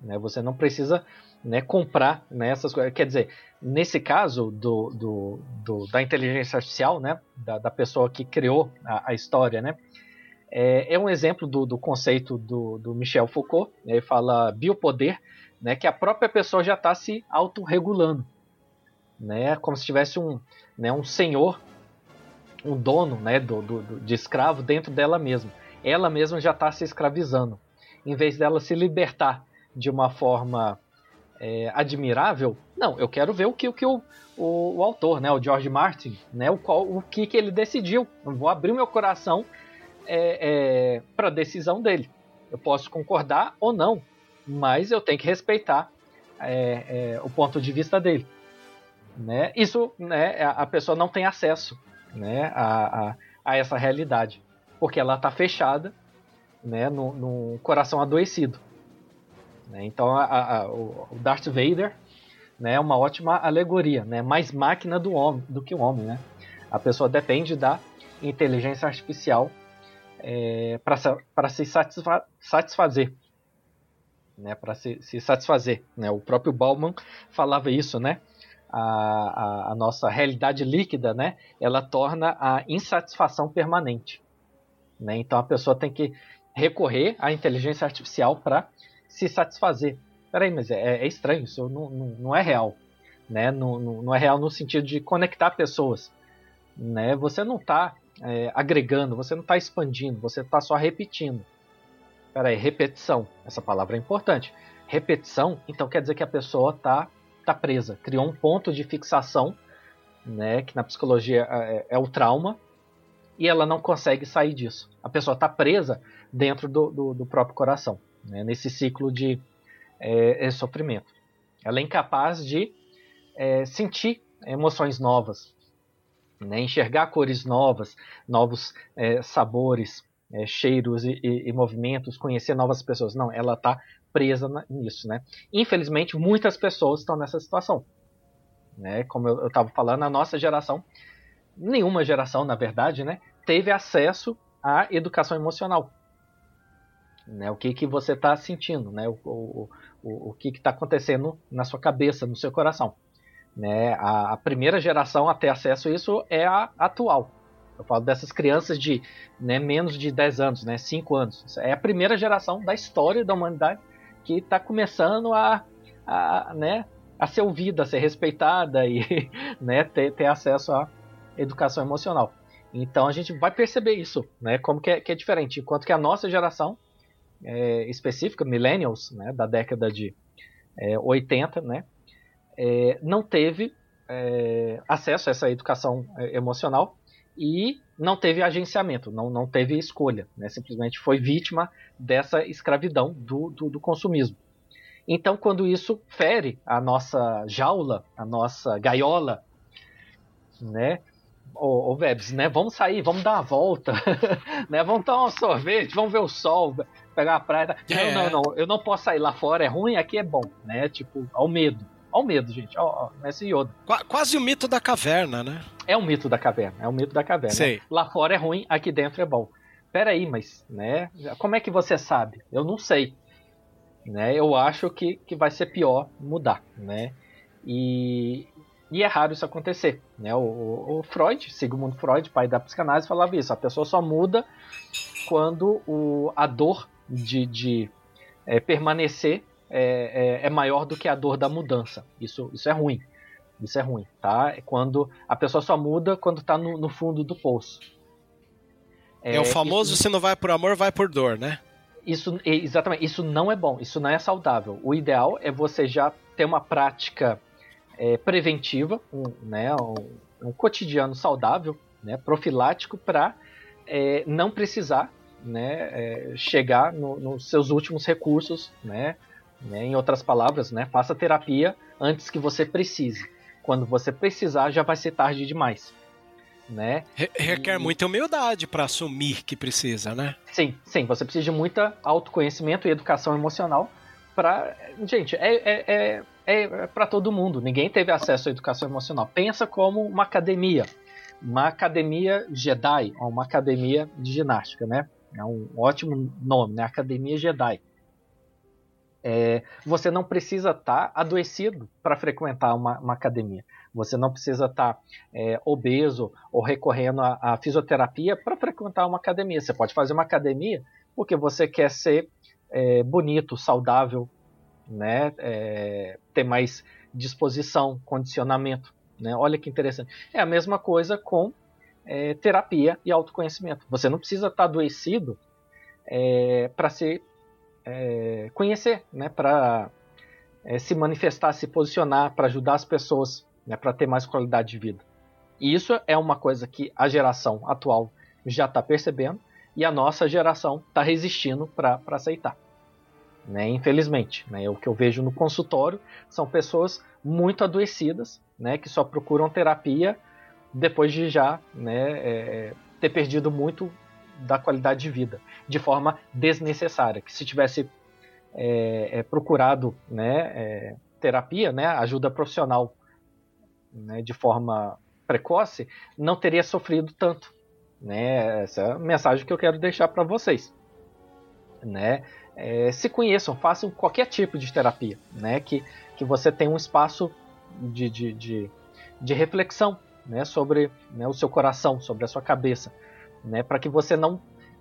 Né? Você não precisa né, comprar né, essas coisas. Quer dizer, nesse caso do, do, do, da inteligência artificial, né, da, da pessoa que criou a, a história, né, é, é, um exemplo do, do conceito do, do Michel Foucault. Né, ele fala biopoder, né, que a própria pessoa já está se autorregulando. Né, como se tivesse um, né, um senhor, um dono né, do, do, de escravo dentro dela mesma. Ela mesma já está se escravizando. em vez dela se libertar de uma forma é, admirável, não, eu quero ver o que o, que o, o, o autor, né, o George Martin, né, o, qual, o que, que ele decidiu. Eu vou abrir o meu coração é, é, para a decisão dele. Eu posso concordar ou não, mas eu tenho que respeitar é, é, o ponto de vista dele. Né? Isso né, a pessoa não tem acesso né, a, a, a essa realidade, porque ela está fechada né, no, no, coração adoecido. Né? Então a, a, o Darth Vader né, é uma ótima alegoria, né? mais máquina do, homem, do que o homem. Né? A pessoa depende da inteligência artificial é, para se satisfa satisfazer. Né, para se, se, satisfazer. Né? O próprio Bauman falava isso, né? A, a, a, nossa realidade líquida, né? Ela torna a insatisfação permanente. Né? Então a pessoa tem que recorrer à inteligência artificial para se satisfazer. Peraí, mas é, é estranho, isso não, não, não, é real. Né? Não, não, é real no sentido de conectar pessoas. Né? Você não está é, agregando, você não está expandindo, você está só repetindo. Peraí, repetição. Essa palavra é importante. Repetição, então quer dizer que a pessoa está tá presa. Criou um ponto de fixação, né, que na psicologia é, é o trauma, e ela não consegue sair disso. A pessoa está presa dentro do, do, do próprio coração, né, nesse ciclo de é, sofrimento. Ela é incapaz de é, sentir emoções novas, né? enxergar cores novas, novos é, sabores, é, cheiros e, e, e, movimentos, conhecer novas pessoas. Não, ela está presa nisso. Né? Infelizmente, muitas pessoas estão nessa situação. Né? Como eu estava falando, a nossa geração, nenhuma geração, na verdade, né, teve acesso à educação emocional. Né? O que, que você está sentindo, né? o, o, o, o que está acontecendo na sua cabeça, no seu coração. Né? A, a, primeira geração a ter acesso a isso é a atual. Eu falo dessas crianças de né, menos de 10 anos, né, 5 anos. É a primeira geração da história da humanidade que está começando a, a, né, a ser ouvida, a ser respeitada e né, ter, ter acesso à educação emocional. Então a gente vai perceber isso, né, como que é, que é diferente. Enquanto que a nossa geração é, específica, millennials, né, da década de é, 80, né, é, não teve é, acesso a essa educação é, emocional e não teve agenciamento, não, não teve escolha, né? simplesmente foi vítima dessa escravidão do, do, do, consumismo. Então, quando isso fere a nossa jaula, a nossa gaiola, né? Ô, ô Vebs, né? Vamos sair, vamos dar uma volta, né? Vamos tomar um sorvete, vamos ver o sol, pegar a praia. É. Não, não, não, eu não posso sair lá fora, é ruim, aqui é bom, né? Tipo, ao medo. Olha o medo, gente. Ó, ó, Messi Yoda. Qu quase o mito da caverna, né? É o mito da caverna. É o mito da caverna. Sei. Lá fora é ruim, aqui dentro é bom. Peraí, mas, né? Como é que você sabe? Eu não sei. Né? Eu acho que, que vai ser pior mudar, né? E, e é raro isso acontecer, né? O, o, o Freud, Sigmund Freud, pai da psicanálise, falava isso. A pessoa só muda quando o, a dor de, de é, permanecer é, é, é, maior do que a dor da mudança. Isso, isso é ruim. Isso é ruim, tá? É quando a pessoa só muda quando está no, no, fundo do poço. É, é o famoso isso, se não vai por amor, vai por dor, né? Isso, exatamente. Isso não é bom. Isso não é saudável. O ideal é você já ter uma prática é, preventiva, um, né, um, um, cotidiano saudável, né, profilático, para é, não precisar né, é, chegar no, nos seus últimos recursos, né, né? Em outras palavras, né? faça terapia antes que você precise. Quando você precisar, já vai ser tarde demais. Né? Re requer e... muita humildade para assumir que precisa, né? Sim, sim. Você precisa de muita autoconhecimento e educação emocional para gente é, é, é, é para todo mundo. Ninguém teve acesso à educação emocional. Pensa como uma academia, uma academia Jedi, uma academia de ginástica, né? É um ótimo nome, né? Academia Jedi. É, você não precisa estar tá adoecido para frequentar uma, uma, academia. Você não precisa estar tá, é, obeso ou recorrendo à, fisioterapia para frequentar uma academia. Você pode fazer uma academia porque você quer ser é, bonito, saudável, né? É, ter mais disposição, condicionamento. Né? Olha que interessante. É a mesma coisa com é, terapia e autoconhecimento. Você não precisa estar tá adoecido é, para ser é, conhecer, né, para é, se manifestar, se posicionar, para ajudar as pessoas, né, para ter mais qualidade de vida. E isso é uma coisa que a geração atual já está percebendo e a nossa geração está resistindo para aceitar. Né, infelizmente, né, o que eu vejo no consultório são pessoas muito adoecidas, né, que só procuram terapia depois de já né, é, ter perdido muito da qualidade de vida, de forma desnecessária. Que se tivesse é, é, procurado né, é, terapia, né, ajuda profissional né, de forma precoce, não teria sofrido tanto. Né? Essa é a mensagem que eu quero deixar para vocês. Né? É, se conheçam, façam qualquer tipo de terapia, né? que, que você tenha um espaço de, de, de, de reflexão né? sobre né, o seu coração, sobre a sua cabeça, né? para que você não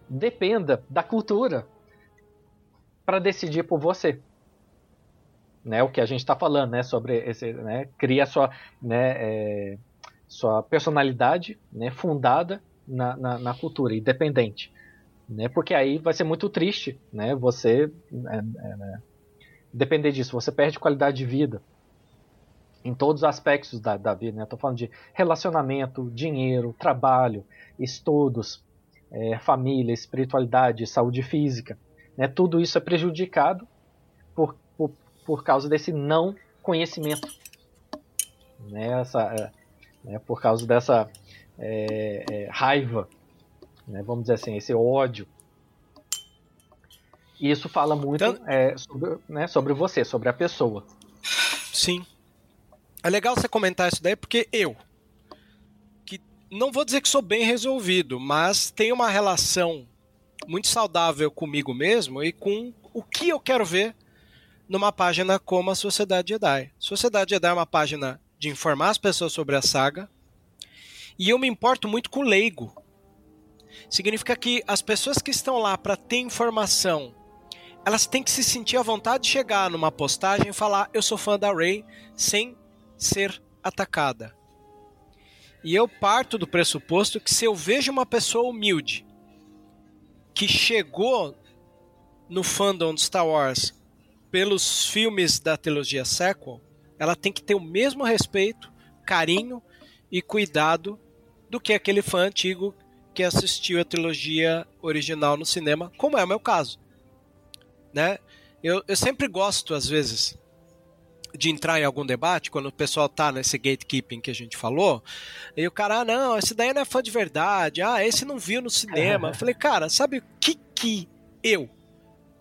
dependa da cultura para decidir por você. Né, o que a gente está falando, né, sobre esse, né, cria sua, né, é, sua personalidade, né, fundada na, na, na, cultura, independente, né, porque aí vai ser muito triste, né, você é, é, depender disso, você perde qualidade de vida em todos os aspectos da, da vida, né, estou falando de relacionamento, dinheiro, trabalho, estudos, é, família, espiritualidade, saúde física. Né? Tudo isso é prejudicado por, por, por causa desse não conhecimento. Né? Essa, é, né? Por causa dessa é, é, raiva, né? vamos dizer assim, esse ódio. Isso fala muito então, sobre, né, sobre você, sobre a pessoa. Sim. É legal você comentar isso daí, porque eu, não vou dizer que sou bem resolvido, mas tenho uma relação muito saudável comigo mesmo e com o que eu quero ver numa página como a Sociedade Jedi. Sociedade Jedi é uma página de informar as pessoas sobre a saga e eu me importo muito com o leigo. Significa que as pessoas que estão lá para ter informação, elas têm que se sentir à vontade de chegar numa postagem e falar: Eu sou fã da Rey, sem ser atacada. E eu parto do pressuposto que se eu vejo uma pessoa humilde que chegou no fandom de Star Wars pelos filmes da trilogia sequel, ela tem que ter o mesmo respeito, carinho e cuidado do que aquele fã antigo que assistiu a trilogia original no cinema, como é o meu caso. Né? Eu, eu sempre gosto, às vezes, de entrar em algum debate, quando o pessoal tá nesse gatekeeping que a gente falou, e o cara, ah, não, esse daí não é fã de verdade, ah, esse não viu no cinema. Eu falei, cara, sabe o que que eu,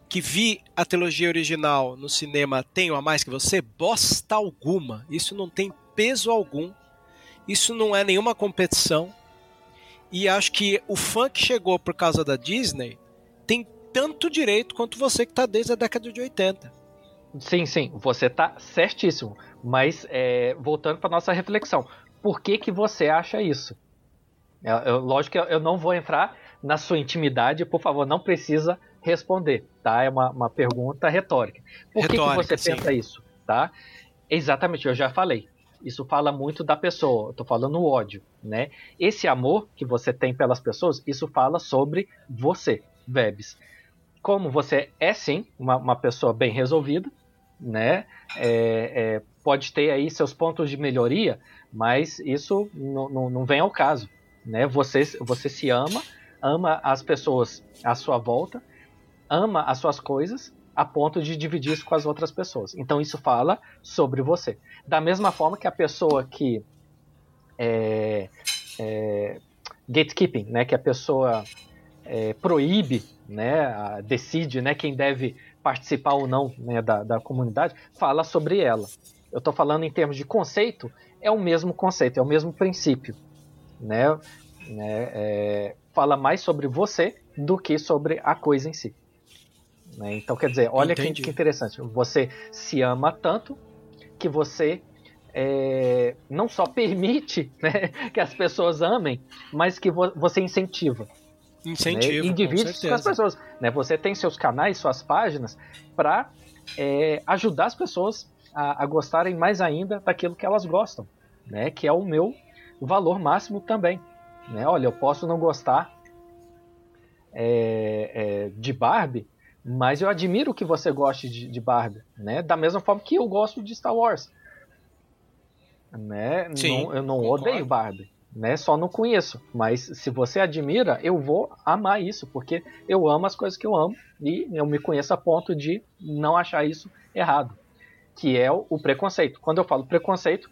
que vi a trilogia original no cinema, tenho a mais que você? Bosta alguma. Isso não tem peso algum. Isso não é nenhuma competição. E acho que o fã que chegou por causa da Disney tem tanto direito quanto você que está desde a década de 80. Sim, sim, você está certíssimo. Mas é, voltando para nossa reflexão, por que que você acha isso? Eu, eu, lógico que eu, eu, não vou entrar na sua intimidade, por favor, não precisa responder, tá? É uma, uma pergunta retórica. Por retórica, que, que você sim. pensa isso, tá? Exatamente, eu já falei. Isso fala muito da pessoa. Eu tô falando o ódio, né? Esse amor que você tem pelas pessoas, isso fala sobre você, Vebs. Como você é sim uma, uma pessoa bem resolvida, né? É, é, pode ter aí seus pontos de melhoria, mas isso não vem ao caso, né? Você, você se ama, ama as pessoas à sua volta, ama as suas coisas a ponto de dividir isso com as outras pessoas. Então isso fala sobre você. Da mesma forma que a pessoa que é, é, gatekeeping, né, que a pessoa é, proíbe, né, decide, né, quem deve participar ou não né, da, da comunidade, fala sobre ela. Eu estou falando em termos de conceito, é o mesmo conceito, é o mesmo princípio. Né? né é, fala mais sobre você do que sobre a coisa em si. Né? Então, quer dizer, olha que, que, interessante. Você se ama tanto que você é, não só permite né, que as pessoas amem, mas que vo você incentiva. Incentivo, né? E divide com, com, as pessoas. Né? Você tem seus canais, suas páginas, para é, ajudar as pessoas a, a, gostarem mais ainda daquilo que elas gostam, né? que é o meu valor máximo também. Né? Olha, eu posso não gostar é, é, de Barbie, Mas eu admiro que você goste de, de Barbie, né? Da mesma forma que eu gosto de Star Wars. Né? Sim, não, eu não concordo. odeio Barbie, né? Só não conheço. Mas se você admira, eu vou amar isso, porque eu amo as coisas que eu amo e eu me conheço a ponto de não achar isso errado, que é o, preconceito. Quando eu falo preconceito,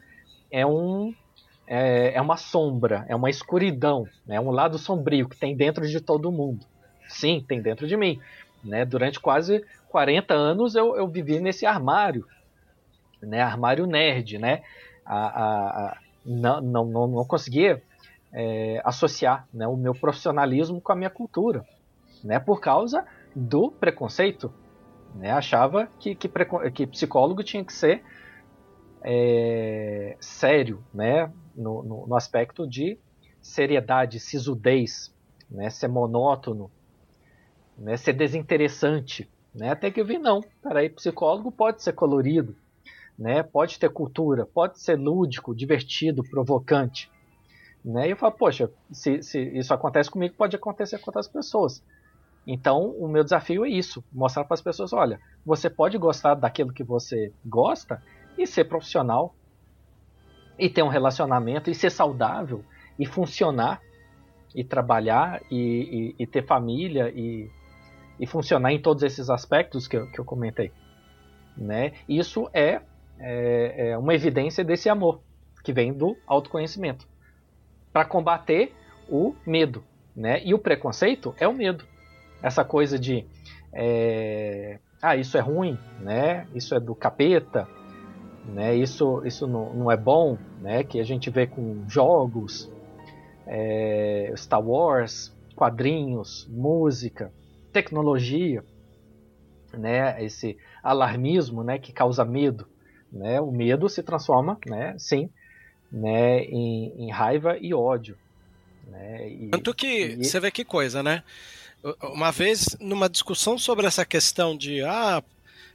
é um é, é uma sombra, é uma escuridão, é né? um lado sombrio que tem dentro de todo mundo. Sim, tem dentro de mim. Né? Durante quase 40 anos eu, eu vivi nesse armário, né? armário nerd, né? A, a, a, não, não, não, conseguia é, associar né, o meu profissionalismo com a minha cultura, né? por causa do preconceito. Né? Achava que, que, que psicólogo tinha que ser é, sério, né? No, no, no, aspecto de seriedade, sisudez, né? ser monótono, né? ser desinteressante. Né? Até que eu vi, não, peraí, psicólogo pode ser colorido, né? pode ter cultura, pode ser lúdico, divertido, provocante. Né? E eu falo, poxa, se, se isso acontece comigo, pode acontecer com outras pessoas. Então, o meu desafio é isso: mostrar para as pessoas: olha, você pode gostar daquilo que você gosta e ser profissional, e ter um relacionamento, e ser saudável, e funcionar, e trabalhar, e, e, e ter família, e, e funcionar em todos esses aspectos que eu, que eu comentei. Né? Isso é, é, é uma evidência desse amor que vem do autoconhecimento para combater o medo. Né? E o preconceito é o medo. Essa coisa de é, ah, isso é ruim, né? isso é do capeta, né? isso, isso não, não é bom, né? que a gente vê com jogos, é, Star Wars, quadrinhos, música, tecnologia, né, esse alarmismo, né, que causa medo, né, o medo se transforma, né, sim, né, em, em raiva e ódio, né, e, tanto que e... você vê que coisa, né? Uma vez numa discussão sobre essa questão de ah,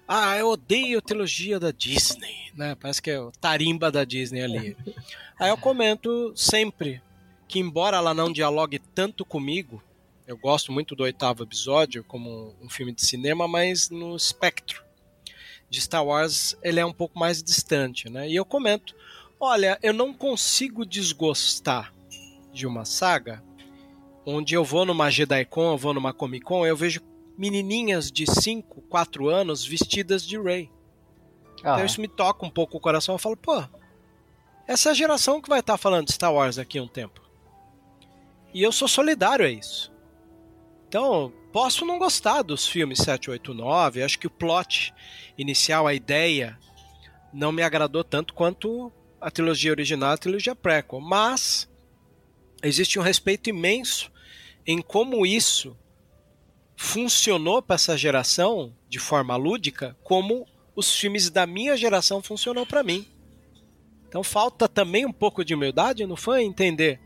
ah, eu odeio a trilogia da Disney, né? Parece que é o tarimba da Disney ali. Aí eu comento sempre que embora ela não dialogue tanto comigo, eu gosto muito do oitavo episódio como um filme de cinema, mas no espectro de Star Wars ele é um pouco mais distante, né? E eu comento, olha, eu não consigo desgostar de uma saga onde eu vou numa JediCon, eu vou numa Comic Con, eu vejo menininhas de 5, 4 anos vestidas de Rey. Ah. Então isso me toca um pouco o coração. Eu falo, pô, essa é a geração que vai estar falando de Star Wars daqui a um tempo. E eu sou solidário a isso. Então, posso não gostar dos filmes 7, 8, 9. Acho que o plot inicial, a ideia, não me agradou tanto quanto a trilogia original a trilogia prequel. Mas existe um respeito imenso em como isso funcionou para essa geração de forma lúdica, como os filmes da minha geração funcionou para mim. Então falta também um pouco de humildade no fã entender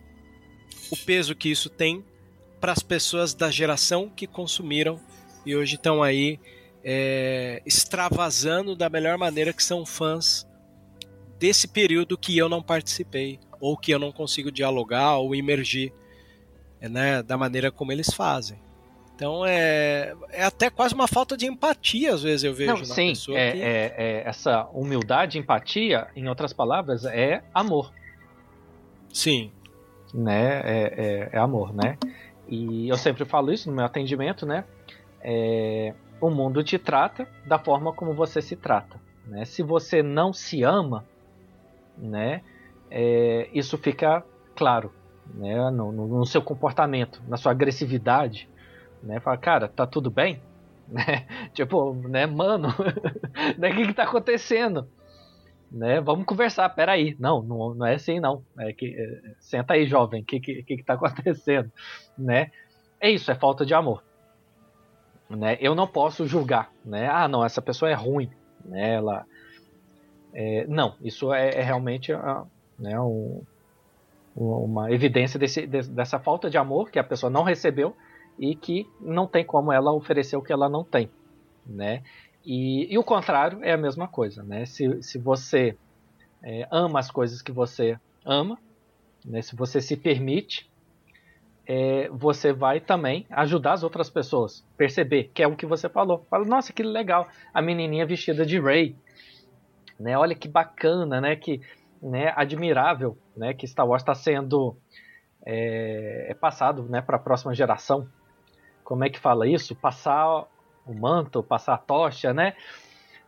o peso que isso tem para as pessoas da geração que consumiram e hoje estão aí é, extravasando da melhor maneira que são fãs desse período que eu não participei ou que eu não consigo dialogar ou imergir né, da maneira como eles fazem. Então é, é até quase uma falta de empatia, às vezes eu vejo Não, na sim, pessoa. É, que... é, é, essa humildade, empatia, em outras palavras, é amor. Sim. Né? É, é, é amor, né? E eu sempre falo isso no meu atendimento, né? É, o mundo te trata da forma como você se trata. Né? Se você não se ama, né? É, isso fica claro né? No, no, no, seu comportamento, na sua agressividade. Né? Fala, cara, tá tudo bem? Né? Tipo, né, mano, né, o que que tá acontecendo? Né? Vamos conversar, peraí. Não, não, não é assim não. É que, é, senta aí, jovem, o que, que, que, tá acontecendo? Né? É isso, é falta de amor. Né? Eu não posso julgar, né? Ah, não, essa pessoa é ruim, né? Ela, é, não, isso é, é realmente uh, né, um, uma evidência desse, dessa falta de amor que a pessoa não recebeu e que não tem como ela oferecer o que ela não tem, né? E, e o contrário é a mesma coisa, né? Se, se você é, ama as coisas que você ama, né? se você se permite é, você vai também ajudar as outras pessoas a perceber que é o que você falou. Fala, nossa, que legal, a menininha vestida de Rey, né? Olha que bacana, né? Que né, admirável, né? Que Star Wars está sendo é, é, passado, né? Para a próxima geração. Como é que fala isso? Passar o manto, passar a tocha, né?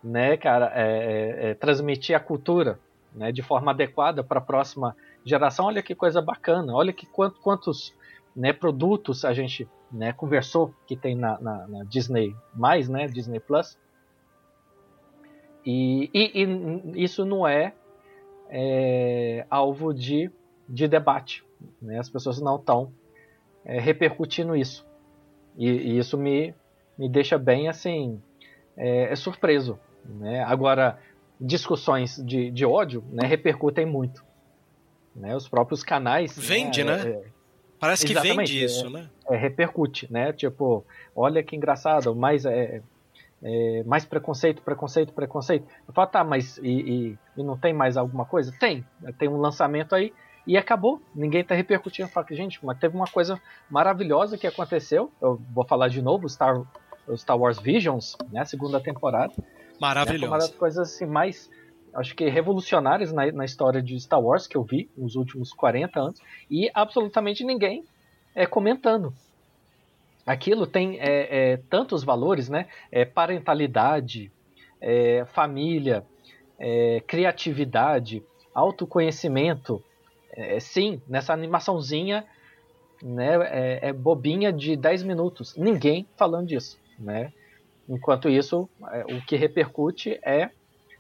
Né, cara, é, é, é transmitir a cultura, né? De forma adequada para a próxima geração. Olha que coisa bacana. Olha que quantos né, produtos a gente né, conversou que tem na, na, na Disney mais, né, Disney Plus. E, e, e isso não é, é, alvo de, de debate. Né? As pessoas não estão é, repercutindo isso. E, e, isso me, me deixa bem assim é, é surpreso. Né? Agora, discussões de, de ódio né, repercutem muito. Né? Os próprios canais. Vende, né? né? Parece que vende é, isso, né? É, repercute, né? Tipo, olha que engraçado, mais, é, é, mais preconceito, preconceito, preconceito. Eu falo, tá, mas e, e, e, não tem mais alguma coisa? Tem. Tem um lançamento aí e acabou. Ninguém tá repercutindo. Fala que, gente, mas teve uma coisa maravilhosa que aconteceu. Eu vou falar de novo, Star, Star Wars Visions, né? Segunda temporada. Maravilhosa. É uma das coisas assim, mais acho que revolucionárias na, na, história de Star Wars que eu vi nos últimos 40 anos e absolutamente ninguém é comentando. Aquilo tem é, é, tantos valores, né? É, parentalidade, é, família, é, criatividade, autoconhecimento. É, sim, nessa animaçãozinha né, é, bobinha de 10 minutos. Ninguém falando disso. Né? Enquanto isso, o que repercute é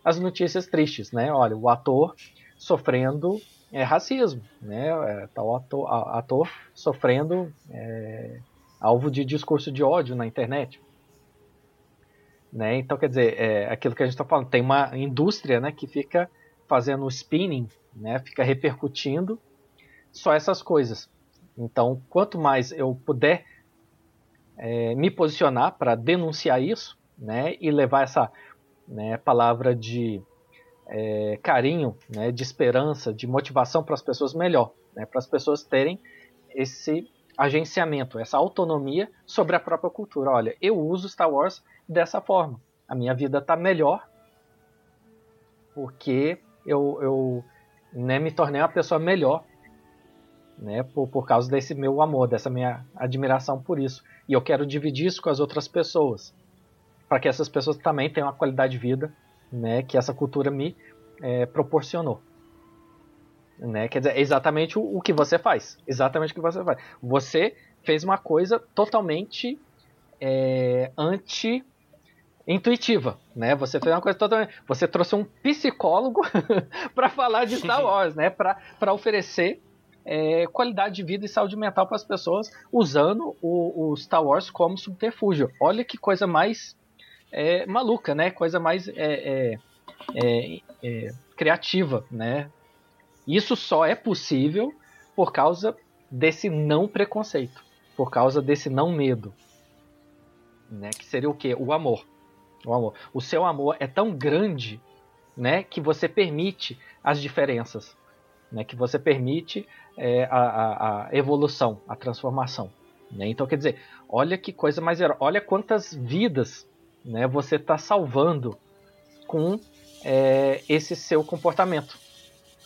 as notícias tristes, né? Olha, o ator sofrendo é, racismo, né? É, o ator, ator sofrendo é, alvo de discurso de ódio na internet. Né? Então, quer dizer, é, aquilo que a gente está falando, tem uma indústria né, que fica fazendo spinning, né, fica repercutindo só essas coisas. Então, quanto mais eu puder é, me posicionar para denunciar isso né, e levar essa né, palavra de é, carinho, né, de esperança, de motivação para as pessoas melhor, né, para as pessoas terem esse agenciamento, essa autonomia sobre a própria cultura. Olha, eu uso Star Wars dessa forma. A minha vida está melhor porque eu, eu né, me tornei uma pessoa melhor né, por, por causa desse meu amor, dessa minha admiração por isso. E eu quero dividir isso com as outras pessoas para que essas pessoas também tenham uma qualidade de vida né, que essa cultura me é, proporcionou. Né? Quer dizer, é exatamente o, o, que você faz. Exatamente o que você faz. Você fez uma coisa totalmente é, anti intuitiva, né? Você fez uma coisa totalmente, você trouxe um psicólogo para falar de Star Wars, né? Para oferecer é, qualidade de vida e saúde mental para as pessoas usando o, o, Star Wars como subterfúgio. Olha que coisa mais é, maluca, né? Coisa mais é, é, é, é, criativa, né? Isso só é possível por causa desse não preconceito, por causa desse não medo, né? Que seria o quê? O amor. O amor. O seu amor é tão grande, né? Que você permite as diferenças, né? Que você permite é, a, a, a, evolução, a transformação. Né? Então, quer dizer, olha que coisa mais. Olha quantas vidas né, você está salvando com é, esse seu comportamento.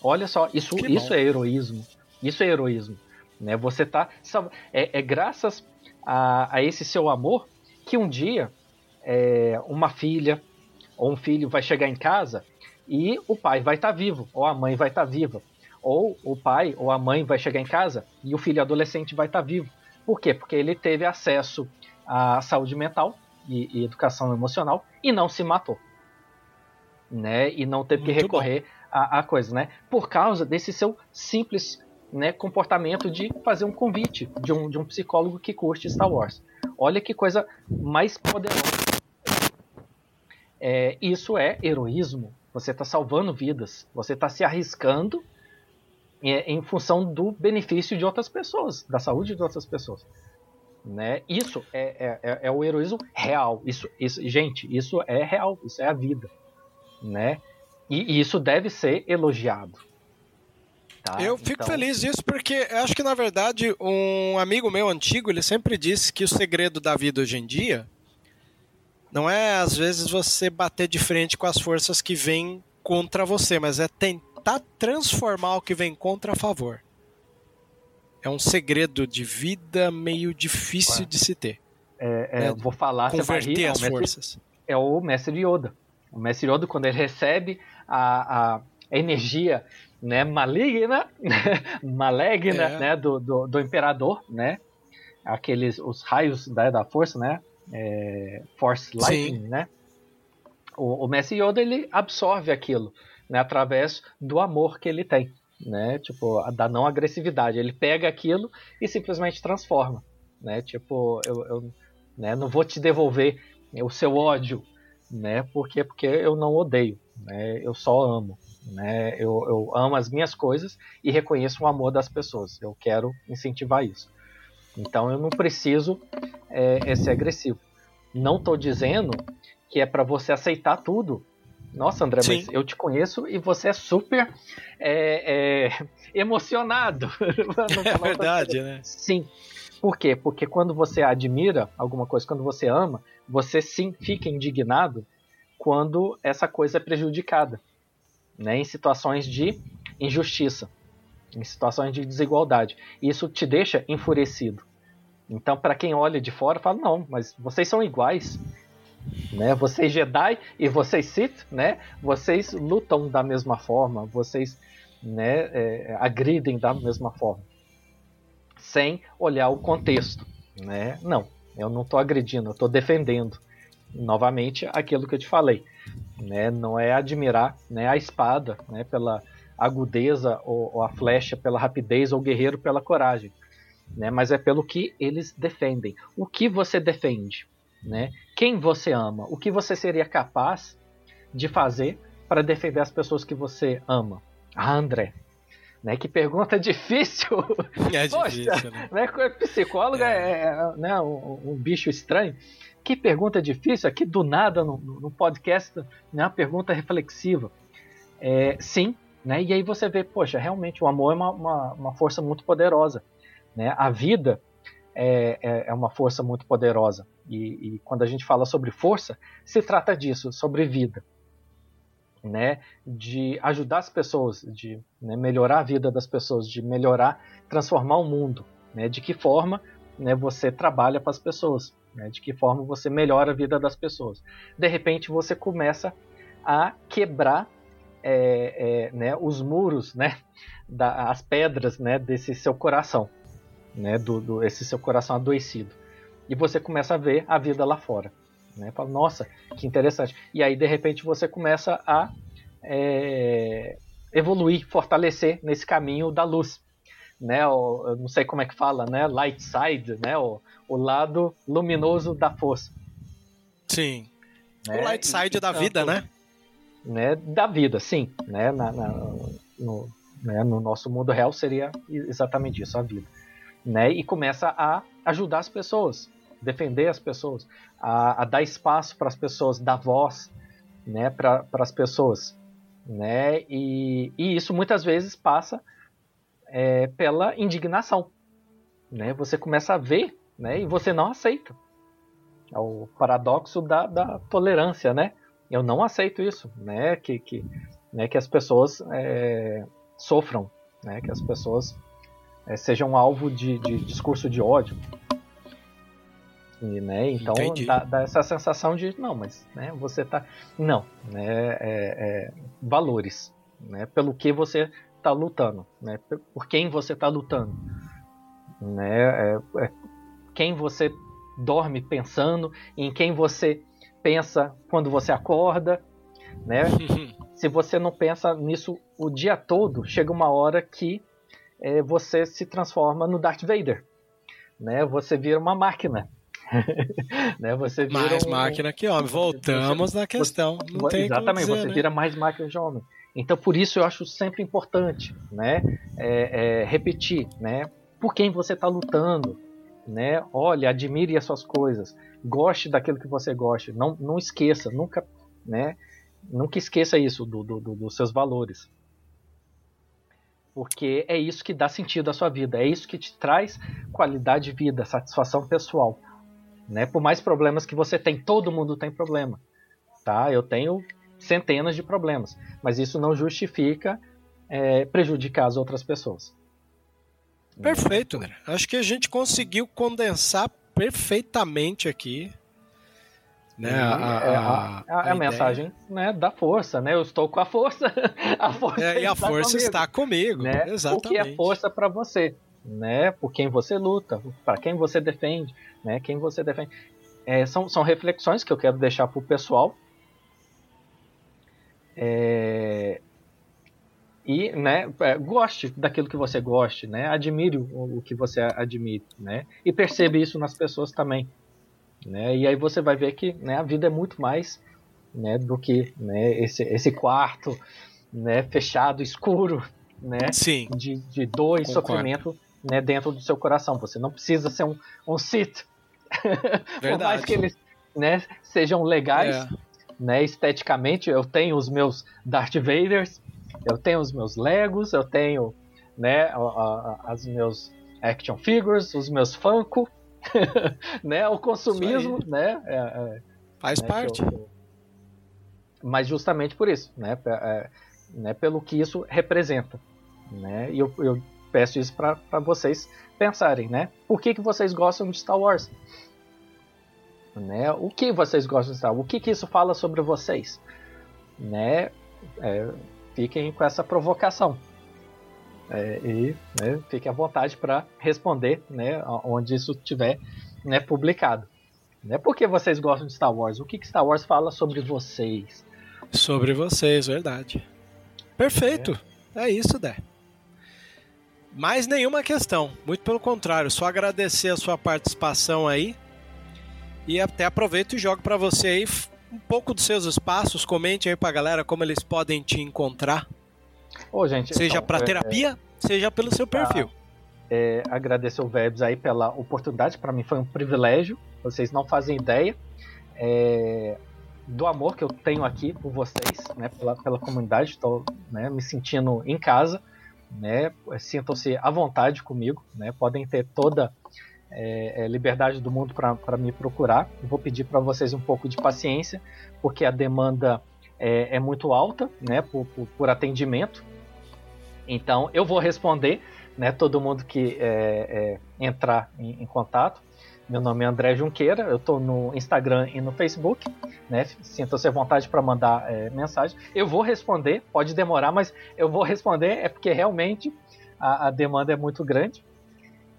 Olha só, isso, isso é heroísmo. Isso é heroísmo. Né? Você está é, é graças a, a, esse seu amor que um dia é, uma filha ou um filho vai chegar em casa e o pai vai estar tá vivo ou a mãe vai estar tá viva ou o pai ou a mãe vai chegar em casa e o filho adolescente vai estar tá vivo. Por quê? Porque ele teve acesso à saúde mental e, e educação emocional e não se matou. Né? E não teve Muito que recorrer a, a coisa, né? Por causa desse seu simples né, comportamento de fazer um convite de um, de um psicólogo que curte Star Wars. Olha que coisa mais poderosa. É, isso é heroísmo. Você está salvando vidas. Você está se arriscando em, função do benefício de outras pessoas, da saúde de outras pessoas. Né? Isso é, é, é, é o heroísmo real. Isso, isso, gente, isso é real, isso é a vida. Né? E, e isso deve ser elogiado. Tá? Eu fico Então, feliz disso porque eu acho que, na verdade, um amigo meu antigo, ele sempre disse que o segredo da vida hoje em dia não é, às vezes, você bater de frente com as forças que vêm contra você, mas é tentar transformar o que vem contra a favor. É um segredo de vida meio difícil Ué. de se ter. É, é, É, eu vou falar, Converter é o as mestre- forças. é o mestre Yoda. O mestre Yoda, quando ele recebe a, a energia né, maligna, maligna É. né, do, do, do imperador, né, aqueles os raios da, da força, né, é, Force Lightning, né, o, o mestre Yoda ele absorve aquilo, né, através do amor que ele tem, né, tipo da não agressividade. Ele pega aquilo e simplesmente transforma, né, tipo eu, eu né, não vou te devolver o seu ódio, né? Porque porque eu não odeio, né? Eu só amo, né? Eu, eu amo as minhas coisas e reconheço o amor das pessoas. Eu quero incentivar isso. Então eu não preciso é, é ser agressivo. Não estou dizendo que é para você aceitar tudo. Nossa, André, mas Sim. eu te conheço e você é super é, é, emocionado. É verdade, né? Sim. Por quê? Porque quando você admira alguma coisa, quando você ama, você sim fica indignado quando essa coisa é prejudicada, né? Em situações de injustiça, em situações de desigualdade. Isso te deixa enfurecido. Então, para quem olha de fora, fala: não, mas vocês são iguais. Né? Vocês Jedi e vocês Sith, né? Vocês lutam da mesma forma, vocês né, é, agridem da mesma forma sem olhar o contexto, né? Não, eu não estou agredindo, eu estou defendendo. Novamente, aquilo que eu te falei, né? Não é admirar, né, a espada, né, pela agudeza ou, ou a flecha pela rapidez ou o guerreiro pela coragem, né? Mas é pelo que eles defendem. O que você defende, né? Quem você ama? O que você seria capaz de fazer para defender as pessoas que você ama? Ah, André, né? Que pergunta difícil. É Poxa, difícil, né? né? Psicóloga é, é, né, um, um bicho estranho. Que pergunta difícil, aqui do nada no, no podcast, né, uma pergunta reflexiva. É, sim, né, e aí você vê, poxa, realmente o amor é uma, uma, uma força muito poderosa. Né? A vida é, é, é uma força muito poderosa. E, e quando a gente fala sobre força, se trata disso, sobre vida. Né, de ajudar as pessoas, de né, melhorar a vida das pessoas, de melhorar, transformar o mundo. Né, de que forma né, você trabalha para as pessoas, né, de que forma você melhora a vida das pessoas. De repente você começa a quebrar é, é, né, os muros, né, da, as pedras né, desse seu coração, né, do, do, esse seu coração adoecido. E você começa a ver a vida lá fora. Né? Fala, nossa, que interessante. E aí, de repente, você começa a é, evoluir, fortalecer nesse caminho da luz. Né? O, eu não sei como é que fala, né? Light side, né? O, o lado luminoso da força. Sim. Né? O light side E, da tanto, vida, né? né? Da vida, sim. Né? Na, na, no, né? no nosso mundo real seria exatamente isso, a vida. Né? E começa a ajudar as pessoas, defender as pessoas, a, a dar espaço para as pessoas, dar voz né? para as pessoas. Né? E, e isso muitas vezes passa é, pela indignação. Né? Você começa a ver né? e você não aceita. É o paradoxo da, da tolerância, né? Eu não aceito isso, né? Que, que, né? que as pessoas é, sofram, né? Que as pessoas é, sejam alvo de, de, discurso de ódio. E, né? Então dá, dá, essa sensação de não, mas né? Você tá não, né? É, é, valores, né? Pelo que você está lutando, né? Por quem você está lutando, né? É, quem você dorme pensando, em quem você pensa quando você acorda, né? Se você não pensa nisso o dia todo, chega uma hora que é, você se transforma no Darth Vader, né? Você vira uma máquina. né? Você vira mais um... máquina que homem. Voltamos você, na questão. Você, exatamente, dizer, você né? vira mais máquina de homem. Então, por isso eu acho sempre importante, né? É, é, repetir, né? Por quem você está lutando, né? Olha, admire as suas coisas, goste daquilo que você gosta, não, não esqueça, nunca, né? Nunca esqueça isso do, do, do, dos seus valores. Porque é isso que dá sentido à sua vida, é isso que te traz qualidade de vida, satisfação pessoal. Né? Por mais problemas que você tem, todo mundo tem problema. Tá? Eu tenho centenas de problemas, mas isso não justifica é, prejudicar as outras pessoas. Perfeito, André. Acho que a gente conseguiu condensar perfeitamente aqui né, a, a, é, a, a, a mensagem né, da força, né? Eu estou com a força. a força é, e a está força comigo, está comigo. Né? Exatamente. O que é força para você? Né? Por quem você luta, para quem você defende, né? Quem você defende. É, são, são reflexões que eu quero deixar para o pessoal. É, e né, é, goste daquilo que você goste, né? Admire o, o que você admire, né? E perceba isso nas pessoas também, né? E aí você vai ver que né, a vida é muito mais né, do que né, esse, esse quarto né, fechado, escuro, né? Sim. De, de dor e Concordo. sofrimento né, dentro do seu coração. Você não precisa ser um, um Sith. Por mais que eles né, sejam legais, é. né, esteticamente, eu tenho os meus Darth Vaders, eu tenho os meus Legos, eu tenho né, a, a, as meus action figures, os meus Funko, né, o consumismo, né, é, é, faz né, parte. Eu, mas justamente por isso, né, é, né, pelo que isso representa, né, e eu, eu peço isso para vocês pensarem, né, por que que vocês gostam de Star Wars? Né, o que vocês gostam de Star Wars? O que que isso fala sobre vocês? Né, é, fiquem com essa provocação. É, e né, fiquem à vontade para responder né, onde isso estiver né, publicado. Né? Por que vocês gostam de Star Wars? O que, que Star Wars fala sobre vocês? Sobre vocês, verdade. Perfeito. É, é isso, Dé. Mais nenhuma questão. Muito pelo contrário, só agradecer a sua participação aí. E até aproveito e jogo para você aí um pouco dos seus espaços, comente aí pra galera como eles podem te encontrar. Ô, gente, seja então, para é, terapia, é, seja pelo seu perfil. É, agradecer o Vebs aí pela oportunidade, para mim foi um privilégio, vocês não fazem ideia é, do amor que eu tenho aqui por vocês, né, pela, pela comunidade, estou né, me sentindo em casa, né, sintam-se à vontade comigo, né, podem ter toda é, é, liberdade do mundo para me procurar. vou pedir para vocês um pouco de paciência, porque a demanda é, é muito alta né, por, por, por, atendimento. Então eu vou responder né, todo mundo que é, é, entrar em, em, contato. Meu nome é André Junqueira, eu estou no Instagram e no Facebook. Né, Sintam-se à vontade para mandar é, mensagem. Eu vou responder, pode demorar, mas eu vou responder, é porque realmente a, a demanda é muito grande.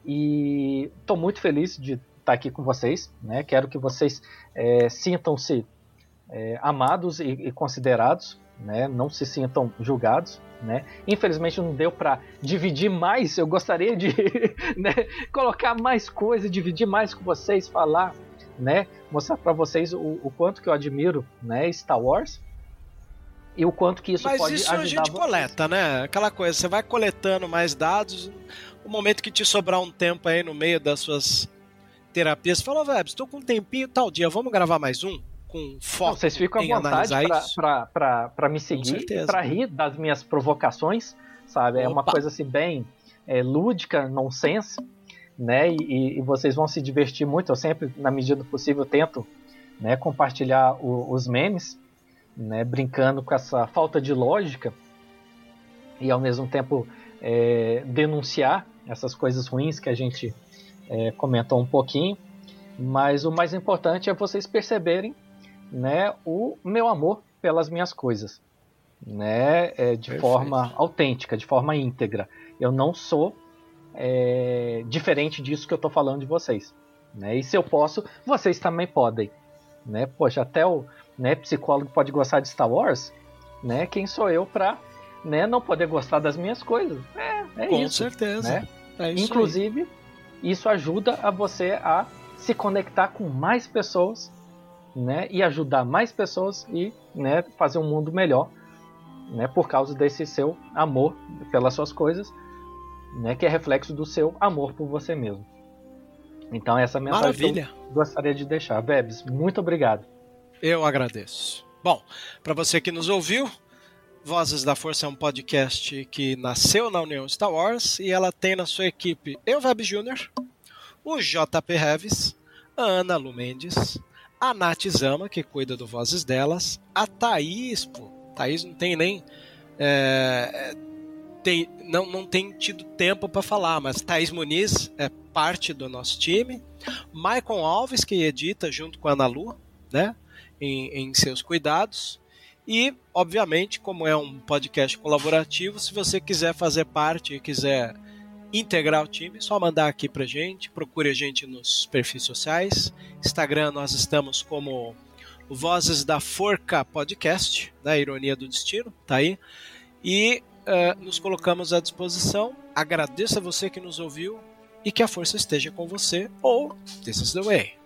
E estou muito feliz de estar tá aqui com vocês. Né? Quero que vocês é, sintam-se é, amados e, e considerados, né? não se sintam julgados. Né? Infelizmente não deu para dividir mais. Eu gostaria de né, colocar mais coisa, dividir mais com vocês, falar, né, mostrar para vocês o, o, quanto que eu admiro, né, Star Wars e o quanto que isso Mas pode isso ajudar. Mas isso a gente vocês. coleta, né? Aquela coisa, você vai coletando mais dados, o momento que te sobrar um tempo aí no meio das suas terapias, fala, velho, estou com um tempinho tal dia, vamos gravar mais um? Com foco Não, Vocês ficam à vontade para me seguir, para rir das minhas provocações, sabe? É Opa. uma coisa assim bem é, lúdica, nonsense, né? E, e, vocês vão se divertir muito. Eu sempre, na medida do possível, tento né, compartilhar o, os memes, né, brincando com essa falta de lógica e ao mesmo tempo é, denunciar essas coisas ruins que a gente é, comentou um pouquinho, mas o mais importante é vocês perceberem né, o meu amor pelas minhas coisas, né, é, de Perfeito. forma autêntica, de forma íntegra. Eu não sou é, diferente disso que eu estou falando de vocês. Né? E se eu posso, vocês também podem. Né? Poxa, até o né, psicólogo pode gostar de Star Wars. Né? Quem sou eu para né, não poder gostar das minhas coisas? É, é Com isso. Com certeza. Né? É isso Inclusive, aí. isso ajuda a você a se conectar com mais pessoas, né, e ajudar mais pessoas e, né, fazer um mundo melhor, né, por causa desse seu amor pelas suas coisas, né, que é reflexo do seu amor por você mesmo. Então essa mensagem Maravilha. eu gostaria de deixar. Bebes, muito obrigado. Eu agradeço. Bom, para você que nos ouviu, Vozes da Força é um podcast que nasceu na União Star Wars e ela tem na sua equipe eu, Web Jr., o JP Reves, a Ana Lu Mendes, a Nath Zama, que cuida do Vozes delas, a Thaís, pô, Thaís não tem nem. É, tem, não, não tem tido tempo para falar, mas Thaís Muniz é parte do nosso time. Maicon Alves, que edita junto com a Ana Lu, né, em, em seus cuidados. E, obviamente, como é um podcast colaborativo, se você quiser fazer parte e quiser integrar o time, só mandar aqui pra gente. Procure a gente nos perfis sociais. Instagram, nós estamos como Vozes da Forca Podcast, da Ironia do Destino, tá aí. E uh, nos colocamos à disposição. Agradeço a você que nos ouviu e que a força esteja com você, ou This is the Way.